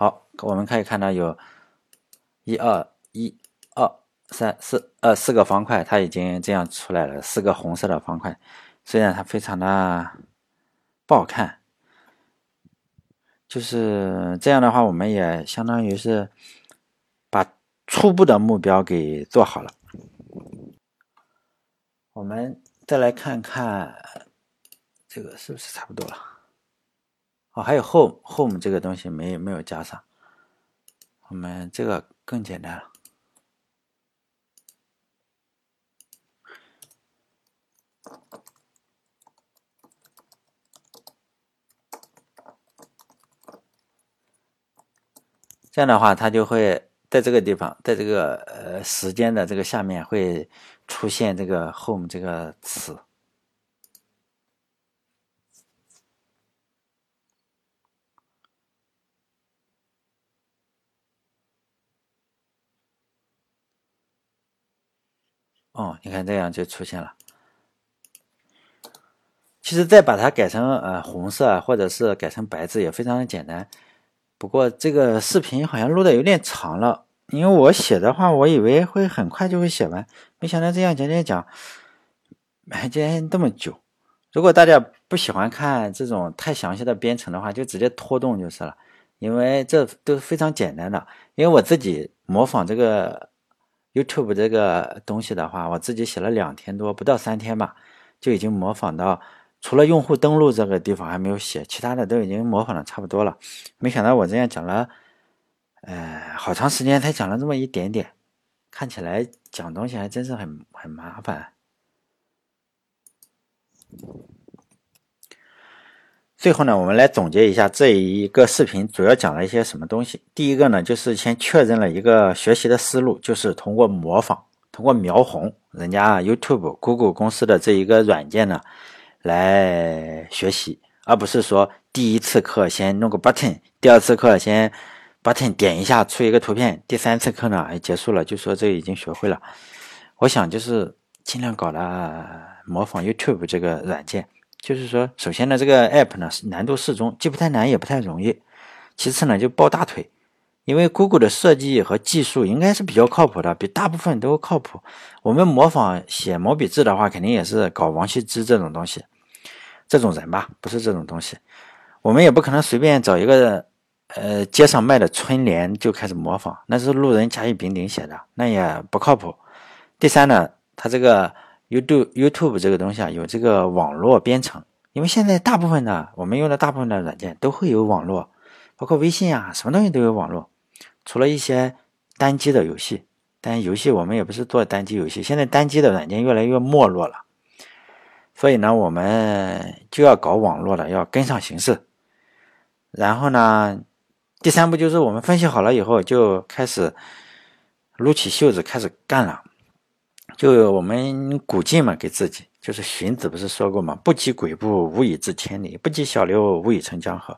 Speaker 1: 好，我们可以看到有一二一二三四呃四个方块，它已经这样出来了，四个红色的方块。虽然它非常的不好看，就是这样的话，我们也相当于是把初步的目标给做好了。我们再来看看这个是不是差不多了。哦，还有 home home 这个东西没没有加上，我们这个更简单了。这样的话，它就会在这个地方，在这个呃时间的这个下面会出现这个 home 这个词。哦，你看这样就出现了。其实再把它改成呃红色，或者是改成白字也非常的简单。不过这个视频好像录的有点长了，因为我写的话，我以为会很快就会写完，没想到这样讲讲讲，还讲这么久。如果大家不喜欢看这种太详细的编程的话，就直接拖动就是了，因为这都是非常简单的。因为我自己模仿这个。YouTube 这个东西的话，我自己写了两天多，不到三天吧，就已经模仿到，除了用户登录这个地方还没有写，其他的都已经模仿的差不多了。没想到我这样讲了，呃，好长时间才讲了这么一点点，看起来讲东西还真是很很麻烦。最后呢，我们来总结一下这一个视频主要讲了一些什么东西。第一个呢，就是先确认了一个学习的思路，就是通过模仿，通过描红人家 YouTube、Google 公司的这一个软件呢来学习，而不是说第一次课先弄个 button，第二次课先 button 点一下出一个图片，第三次课呢哎结束了就说这已经学会了。我想就是尽量搞了模仿 YouTube 这个软件。就是说，首先呢，这个 app 呢难度适中，既不太难也不太容易。其次呢，就抱大腿，因为 Google 的设计和技术应该是比较靠谱的，比大部分都靠谱。我们模仿写毛笔字的话，肯定也是搞王羲之这种东西，这种人吧，不是这种东西。我们也不可能随便找一个呃街上卖的春联就开始模仿，那是路人甲乙丙丁写的，那也不靠谱。第三呢，它这个。YouTube YouTube 这个东西啊，有这个网络编程，因为现在大部分的我们用的大部分的软件都会有网络，包括微信啊，什么东西都有网络。除了一些单机的游戏，但游戏我们也不是做单机游戏，现在单机的软件越来越没落了，所以呢，我们就要搞网络了，要跟上形势。然后呢，第三步就是我们分析好了以后，就开始撸起袖子开始干了。就我们鼓劲嘛，给自己就是荀子不是说过嘛，不积跬步，无以至千里；不积小流，无以成江河。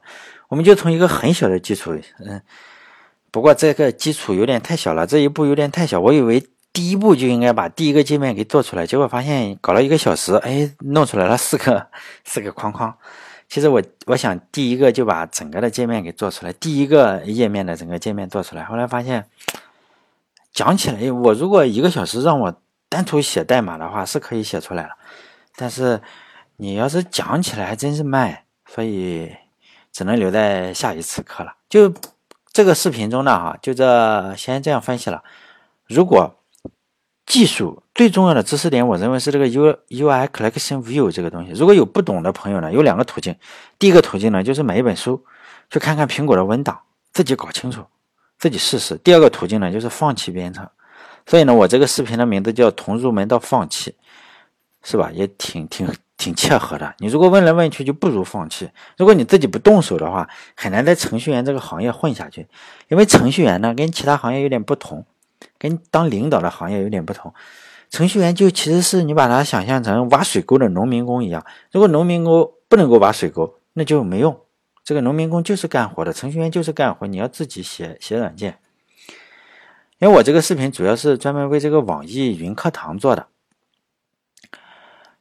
Speaker 1: 我们就从一个很小的基础，嗯，不过这个基础有点太小了，这一步有点太小。我以为第一步就应该把第一个界面给做出来，结果发现搞了一个小时，哎，弄出来了四个四个框框。其实我我想第一个就把整个的界面给做出来，第一个页面的整个界面做出来。后来发现讲起来，我如果一个小时让我。单独写代码的话是可以写出来了，但是你要是讲起来还真是慢，所以只能留在下一次课了。就这个视频中呢，哈，就这先这样分析了。如果技术最重要的知识点，我认为是这个 U U I Collection View 这个东西。如果有不懂的朋友呢，有两个途径。第一个途径呢，就是买一本书，去看看苹果的文档，自己搞清楚，自己试试。第二个途径呢，就是放弃编程。所以呢，我这个视频的名字叫“从入门到放弃”，是吧？也挺挺挺切合的。你如果问来问去，就不如放弃。如果你自己不动手的话，很难在程序员这个行业混下去。因为程序员呢，跟其他行业有点不同，跟当领导的行业有点不同。程序员就其实是你把它想象成挖水沟的农民工一样。如果农民工不能够挖水沟，那就没用。这个农民工就是干活的，程序员就是干活。你要自己写写软件。因为我这个视频主要是专门为这个网易云课堂做的，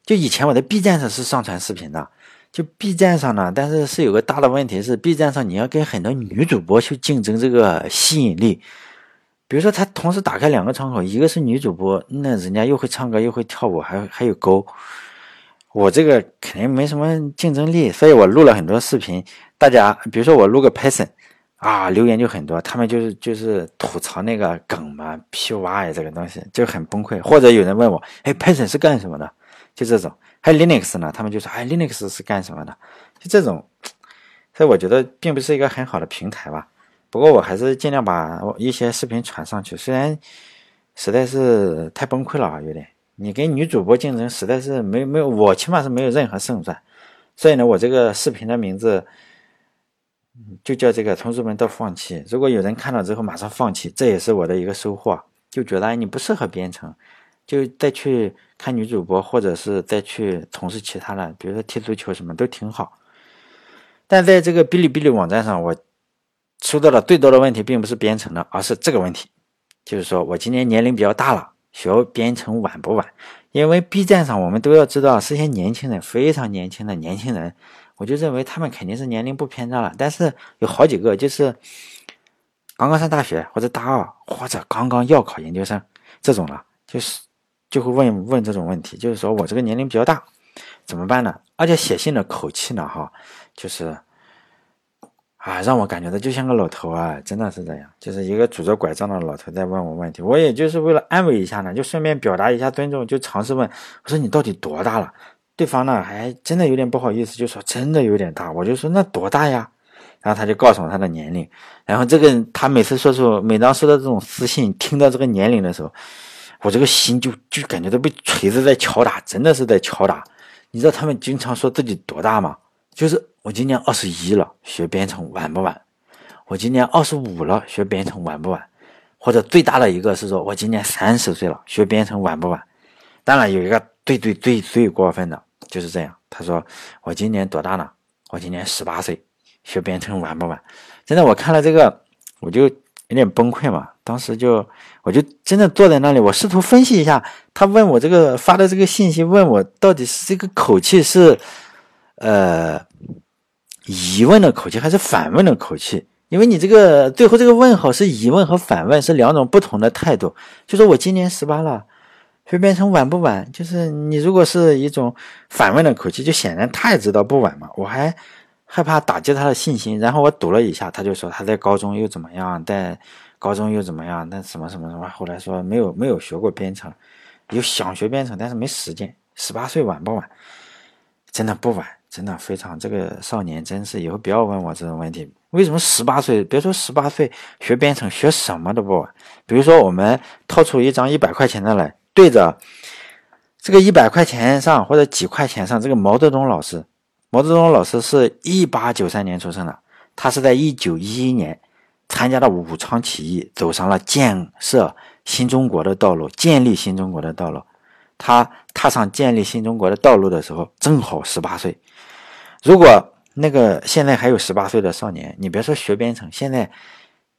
Speaker 1: 就以前我在 B 站上是上传视频的，就 B 站上呢，但是是有个大的问题是，B 站上你要跟很多女主播去竞争这个吸引力，比如说他同时打开两个窗口，一个是女主播，那人家又会唱歌又会跳舞，还还有沟，我这个肯定没什么竞争力，所以我录了很多视频，大家比如说我录个 Python。啊，留言就很多，他们就是就是吐槽那个梗嘛，P Y 这个东西就很崩溃。或者有人问我，哎，Python 是干什么的？就这种。还有 Linux 呢，他们就说，哎，Linux 是干什么的？就这种。所以我觉得并不是一个很好的平台吧。不过我还是尽量把一些视频传上去，虽然实在是太崩溃了啊，有点你跟女主播竞争，实在是没没有，我起码是没有任何胜算。所以呢，我这个视频的名字就叫这个“同事们都放弃”。如果有人看了之后马上放弃，这也是我的一个收获，就觉得你不适合编程，就再去看女主播，或者是再去从事其他的，比如说踢足球什么都挺好。但在这个哔哩哔哩网站上，我收到的最多的问题并不是编程的，而是这个问题，就是说我今年年龄比较大了。学编程晚不晚？因为 B 站上我们都要知道是些年轻人，非常年轻的年轻人，我就认为他们肯定是年龄不偏大了。但是有好几个就是刚刚上大学或者大二或者刚刚要考研究生这种了，就是就会问问这种问题，就是说我这个年龄比较大，怎么办呢？而且写信的口气呢，哈，就是。啊，让我感觉到就像个老头啊，真的是这样，就是一个拄着拐杖的老头在问我问题，我也就是为了安慰一下呢，就顺便表达一下尊重，就尝试问，我说你到底多大了？对方呢还真的有点不好意思，就说真的有点大，我就说那多大呀？然后他就告诉我他的年龄，然后这个他每次说出，每当收到这种私信，听到这个年龄的时候，我这个心就就感觉都被锤子在敲打，真的是在敲打。你知道他们经常说自己多大吗？就是。我今年二十一了，学编程晚不晚？我今年二十五了，学编程晚不晚？或者最大的一个是说，我今年三十岁了，学编程晚不晚？当然有一个最最最最过分的，就是这样。他说我今年多大呢？我今年十八岁，学编程晚不晚？真的，我看了这个，我就有点崩溃嘛。当时就我就真的坐在那里，我试图分析一下，他问我这个发的这个信息，问我到底是这个口气是，呃。疑问的口气还是反问的口气？因为你这个最后这个问号是疑问和反问是两种不同的态度。就说我今年十八了，会变成晚不晚？就是你如果是一种反问的口气，就显然他也知道不晚嘛。我还害怕打击他的信心，然后我赌了一下，他就说他在高中又怎么样，在高中又怎么样，那什么什么什么。后来说没有没有学过编程，有想学编程，但是没时间。十八岁晚不晚？真的不晚。真的非常，这个少年真是以后不要问我这种问题。为什么十八岁？别说十八岁学编程，学什么都不晚。比如说，我们掏出一张一百块钱的来，对着这个一百块钱上或者几块钱上，这个毛泽东老师，毛泽东老师是一八九三年出生的，他是在一九一一年参加了武昌起义，走上了建设新中国的道路，建立新中国的道路。他踏上建立新中国的道路的时候，正好十八岁。如果那个现在还有十八岁的少年，你别说学编程，现在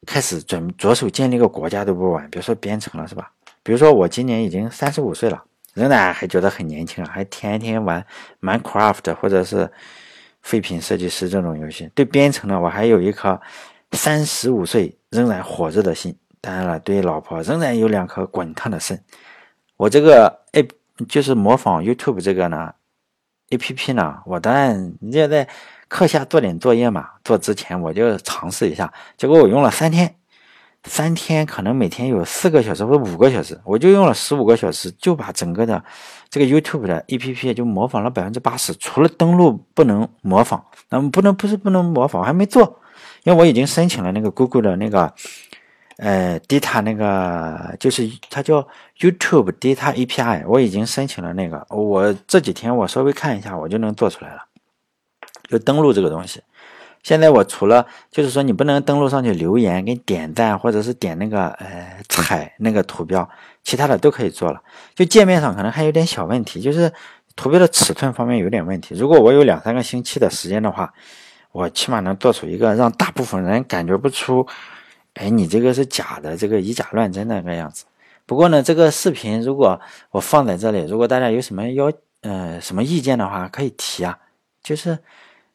Speaker 1: 开始准着手建立个国家都不晚。别说编程了，是吧？比如说我今年已经三十五岁了，仍然还觉得很年轻，还天天玩 Minecraft 或者是废品设计师这种游戏。对编程呢，我还有一颗三十五岁仍然火热的心。当然了，对老婆仍然有两颗滚烫的肾。我这个 A 就是模仿 YouTube 这个呢。A P P 呢？我当然要在课下做点作业嘛。做之前我就尝试一下，结果我用了三天，三天可能每天有四个小时或者五个小时，我就用了十五个小时，就把整个的这个 YouTube 的 A P P 就模仿了百分之八十。除了登录不能模仿，那么不能不是不能模仿，我还没做，因为我已经申请了那个 Google 的那个。呃，data 那个就是它叫 YouTube Data API，我已经申请了那个，我这几天我稍微看一下，我就能做出来了，就登录这个东西。现在我除了就是说你不能登录上去留言、给点赞或者是点那个呃踩那个图标，其他的都可以做了。就界面上可能还有点小问题，就是图标的尺寸方面有点问题。如果我有两三个星期的时间的话，我起码能做出一个让大部分人感觉不出。哎，你这个是假的，这个以假乱真那个样子。不过呢，这个视频如果我放在这里，如果大家有什么要呃什么意见的话，可以提啊。就是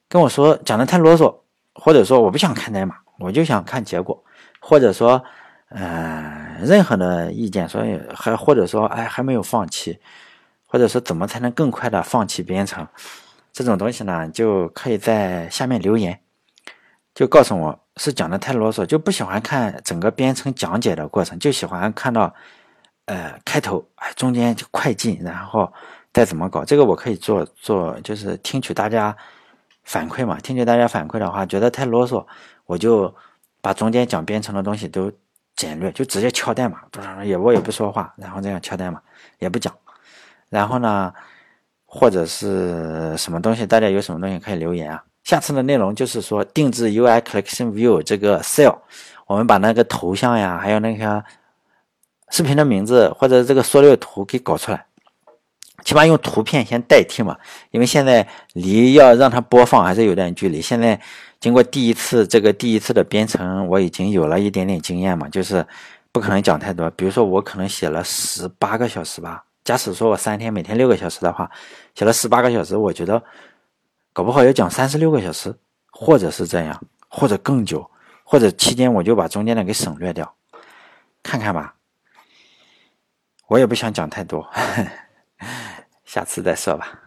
Speaker 1: 跟我说讲的太啰嗦，或者说我不想看代码，我就想看结果，或者说呃任何的意见，所以还或者说哎还没有放弃，或者说怎么才能更快的放弃编程这种东西呢？就可以在下面留言，就告诉我。是讲的太啰嗦，就不喜欢看整个编程讲解的过程，就喜欢看到，呃，开头，哎，中间就快进，然后再怎么搞。这个我可以做做，就是听取大家反馈嘛。听取大家反馈的话，觉得太啰嗦，我就把中间讲编程的东西都简略，就直接敲代码，也我也不说话，然后这样敲代码，也不讲。然后呢，或者是什么东西，大家有什么东西可以留言啊。下次的内容就是说定制 UI Collection View 这个 cell，我们把那个头像呀，还有那个视频的名字或者这个缩略图给搞出来，起码用图片先代替嘛。因为现在离要让它播放还是有点距离。现在经过第一次这个第一次的编程，我已经有了一点点经验嘛，就是不可能讲太多。比如说我可能写了十八个小时吧。假使说我三天每天六个小时的话，写了十八个小时，我觉得搞不好要讲三十六个小时，或者是这样，或者更久，或者期间我就把中间的给省略掉，看看吧。我也不想讲太多，下次再说吧。